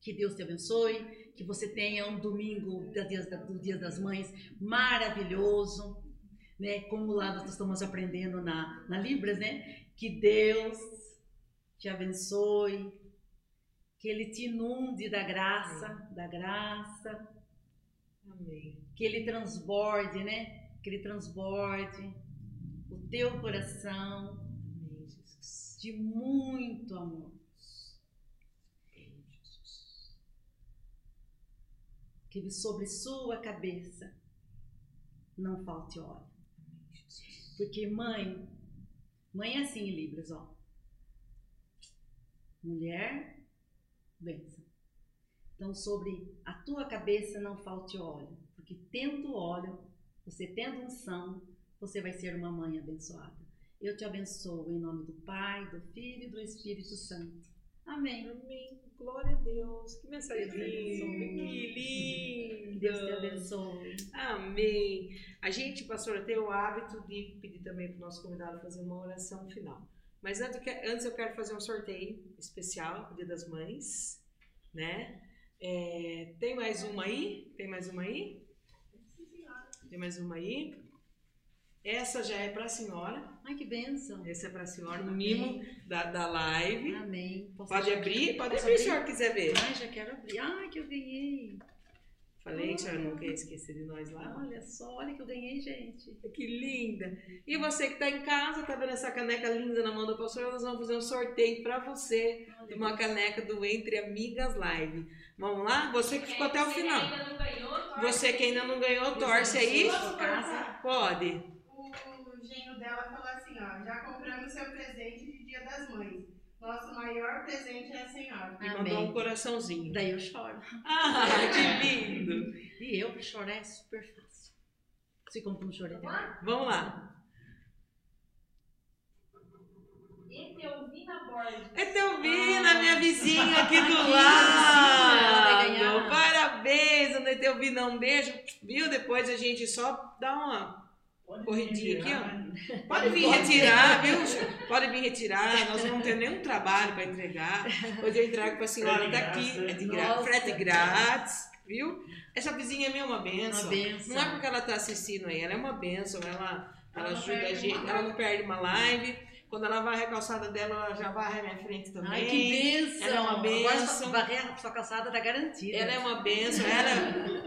Que Deus te abençoe, que você tenha um domingo do Dia das Mães maravilhoso, né? Como lá nós estamos aprendendo na, na Libras, né? Que Deus te abençoe, que Ele te inunde da graça, da graça, Amém. que Ele transborde, né? Que Ele transborde o teu coração Amém, de muito amor. Amém, Jesus. Que sobre sua cabeça não falte óleo. Porque mãe, mãe é assim em Libras, ó. Mulher, bênção. Então, sobre a tua cabeça não falte óleo. Porque tendo óleo, você tendo unção, você vai ser uma mãe abençoada. Eu te abençoo em nome do Pai, do Filho e do Espírito Santo. Amém. Amém. Glória a Deus. Que mensagem linda. Que Que Deus te linda. abençoe. Amém. A gente, pastora, tem o hábito de pedir também para o nosso convidado fazer uma oração final. Mas antes eu quero, antes eu quero fazer um sorteio especial pro Dia das Mães, né? É, tem mais uma aí? Tem mais uma aí? Tem mais uma aí? Essa já é para a senhora. Ai, que bênção. Essa é para a senhora, no mimo da, da live. Amém. Posso Pode abrir? Pode Posso abrir se a senhora quiser ver. Ai, já quero abrir. Ai, que eu ganhei. Falei que a senhora não quer esquecer de nós lá. Olha só, olha que eu ganhei, gente. Que linda! E você que está em casa, tá vendo essa caneca linda na mão da pastora? Nós vamos fazer um sorteio para você de uma caneca do Entre Amigas Live. Vamos lá? Você que ficou até o final. ainda não ganhou, torce Você que ainda não ganhou, torce aí. Pode. O genro dela falou assim, ó, já compramos seu presente de Dia das Mães. Nosso maior presente é a senhora. E Amém. mandou um coraçãozinho. Daí eu choro. Ah, que lindo! E eu, pra chorar, é super fácil. Se como não chorei, Vamos lá? Vamos lá. Etelvina Borges. Etelvina, minha vizinha aqui do Aqui, lado. Parabéns, Etelvina. Um beijo. Viu? Depois a gente só dá uma Corridinha aqui, ó. retirar. Pode vir retirar, viu? Pode vir retirar. Nós não temos nenhum trabalho para entregar. Hoje eu entrego para a senhora daqui. É de né? gra... Nossa. frete grátis, viu? Essa vizinha minha é uma Uma benção. benção. Não é porque ela está assistindo aí, ela é uma benção. Ela, ela Ela ajuda a gente, uma ela não perde uma live. Quando ela varre a calçada dela, ela já varre a minha frente também. Ai, que bênção. Ela é uma Agora bênção. sua, varrer a sua calçada tá garantida. Ela é uma benção, ela,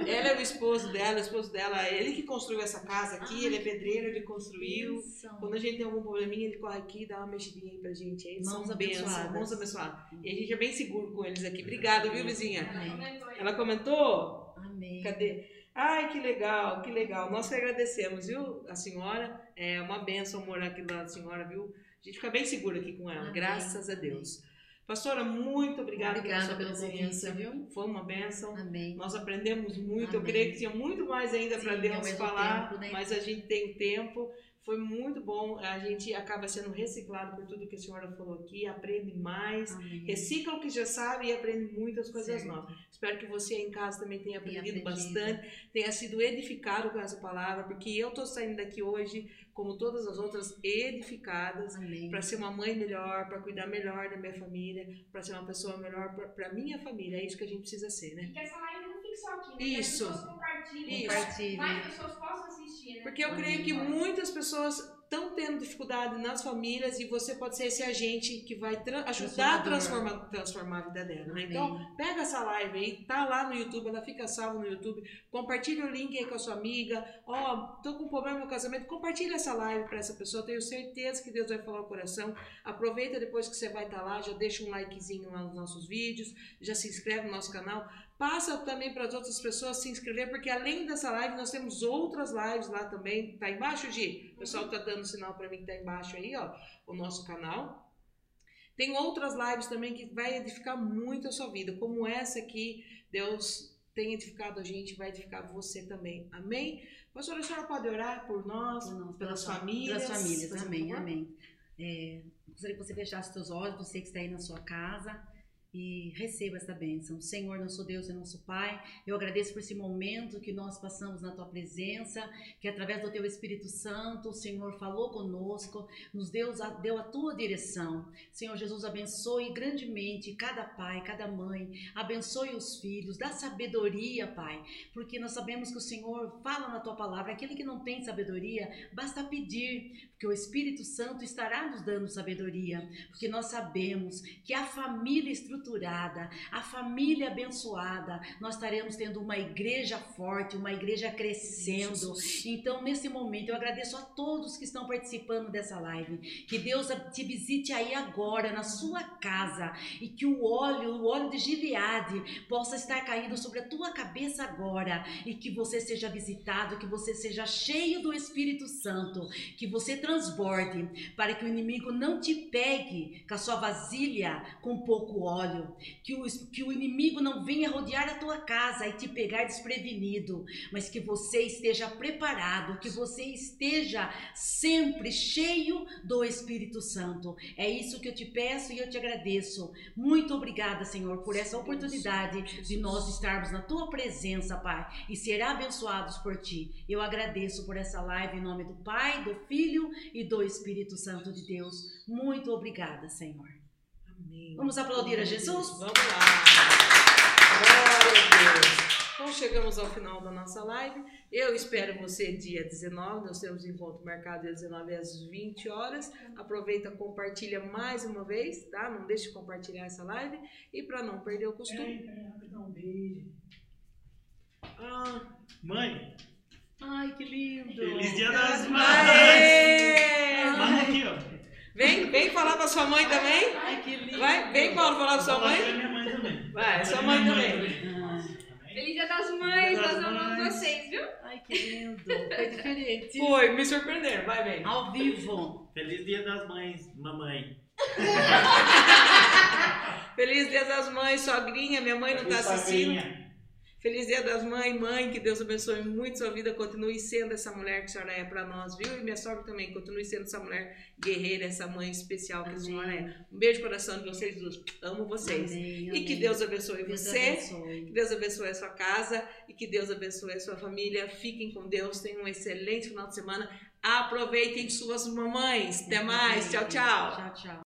ela é o esposo dela, o esposo dela, ele que construiu essa casa aqui, ele é pedreiro, ele construiu. Bênção. Quando a gente tem algum probleminha, ele corre aqui e dá uma mexidinha aí pra gente. Aí Mãos são abençoadas. mãos abençoadas. E a gente é bem seguro com eles aqui. Obrigada, viu, vizinha? Aí. Ela comentou? Amém. Cadê? Ai, que legal, que legal. Nós que agradecemos, viu, a senhora. É uma benção morar aqui do lado da senhora, viu? A gente fica bem seguro aqui com ela, Amém. graças a Deus. Pastora, muito obrigada, Obrigada pela sua presença. viu? Foi uma benção. Amém. Nós aprendemos muito. Eu Amém. creio que tinha muito mais ainda para Deus falar, tempo, né? mas a gente tem tempo. Foi muito bom. A gente acaba sendo reciclado por tudo que a senhora falou aqui, aprende mais, Amém. recicla o que já sabe e aprende muitas coisas Certo. novas. Espero que você aí em casa também tenha aprendido aprendido. bastante, tenha sido edificado com essa palavra, porque eu estou saindo daqui hoje, como todas as outras, edificadas para ser uma mãe melhor, para cuidar melhor da minha família, para ser uma pessoa melhor para minha família. É isso que a gente precisa ser, né? E que essa live só aqui, né? Isso. Que as pessoas compartilhem. Isso. Compartilhem. Mais pessoas possam assistir, né? Porque eu creio que muitas pessoas estão tendo dificuldade nas famílias e você pode ser esse agente que vai ajudar a transformar, transformar a vida dela, né? Então, pega essa live aí, tá lá no YouTube, ela fica salva no YouTube, compartilha o link aí com a sua amiga, ó, tô com um problema no casamento, compartilha essa live para essa pessoa, tenho certeza que Deus vai falar o coração, aproveita depois que você vai estar lá, já deixa um likezinho lá nos nossos vídeos, já se inscreve no nosso canal, Passa também para as outras pessoas se inscrever, porque além dessa live, nós temos outras lives lá também. Tá embaixo, Gi? O pessoal tá dando sinal para mim que tá embaixo aí, ó, o nosso canal. Tem outras lives também que vai edificar muito a sua vida, como essa aqui, Deus tem edificado a gente, vai edificar você também. Amém? Pastora, a senhora pode orar por nós, Por nós, pelas pelas famílias? Pelas famílias, amém, amém. É, gostaria que você fechasse seus olhos, você que está aí na sua casa, e receba esta bênção. Senhor, nosso Deus e nosso Pai, eu agradeço por esse momento que nós passamos na tua presença, que através do teu Espírito Santo, o Senhor falou conosco, nos deu, deu a tua direção. Senhor Jesus, abençoe grandemente cada pai, cada mãe, abençoe os filhos, dá sabedoria, Pai, porque nós sabemos que o Senhor fala na tua palavra, aquele que não tem sabedoria, basta pedir, porque o Espírito Santo estará nos dando sabedoria, porque nós sabemos que a família estruturada, a família abençoada, nós estaremos tendo uma igreja forte, uma igreja crescendo. Então, nesse momento, eu agradeço a todos que estão participando dessa live. Que Deus te visite aí agora, na sua casa, e que o óleo, o óleo de Gileade, possa estar caindo sobre a tua cabeça agora, e que você seja visitado, que você seja cheio do Espírito Santo, que você transborde, para que o inimigo não te pegue com a sua vasilha com pouco óleo, que o, que o inimigo não venha rodear a tua casa e te pegar desprevenido, mas que você esteja preparado, que você esteja sempre cheio do Espírito Santo. É isso que eu te peço e eu te agradeço. Muito obrigada, Senhor, por essa oportunidade de nós estarmos na tua presença, Pai, e ser abençoados por ti. Eu agradeço por essa live em nome do Pai, do Filho e do Espírito Santo de Deus. Muito obrigada, Senhor. Amém. Vamos aplaudir a Jesus? Vamos lá. Glória a Deus. Então chegamos ao final da nossa live. Eu espero você dia 19. Nós temos encontro marcado dia 19 às 20 horas. Aproveita, compartilha mais uma vez, tá? Não deixe de compartilhar essa live. E para não perder o costume. Peraí, peraí, rapidão, um beijo. Ah, Mãe, Ai, que lindo! feliz dia das mães! Manda aqui, ó. Vem, vem falar com a sua mãe também. Ai, que lindo! Vai, vem, Paulo, falar com a sua mãe. pra minha mãe também. Vai, sua mãe também. Feliz Dia das Mães, das nós amamos vocês, viu? Ai, que lindo! Foi diferente. Foi, me surpreenderam. Vai, vem. Ao vivo. Feliz dia das mães, mamãe. Feliz Dia das Mães, sogrinha. Minha mãe não tá assistindo. sogrinha. Feliz Dia das Mães, mãe, que Deus abençoe muito sua vida, continue sendo essa mulher que a senhora é para nós, viu? E minha sogra também, continue sendo essa mulher guerreira, essa mãe especial que a senhora é. Um beijo no coração de vocês duas, amo vocês. Amém, E amém. que Deus abençoe Deus você, abençoe. que Deus abençoe a sua casa e que Deus abençoe a sua família. Fiquem com Deus, tenham um excelente final de semana. Aproveitem suas mamães. Até mais, tchau, tchau. Tchau, tchau.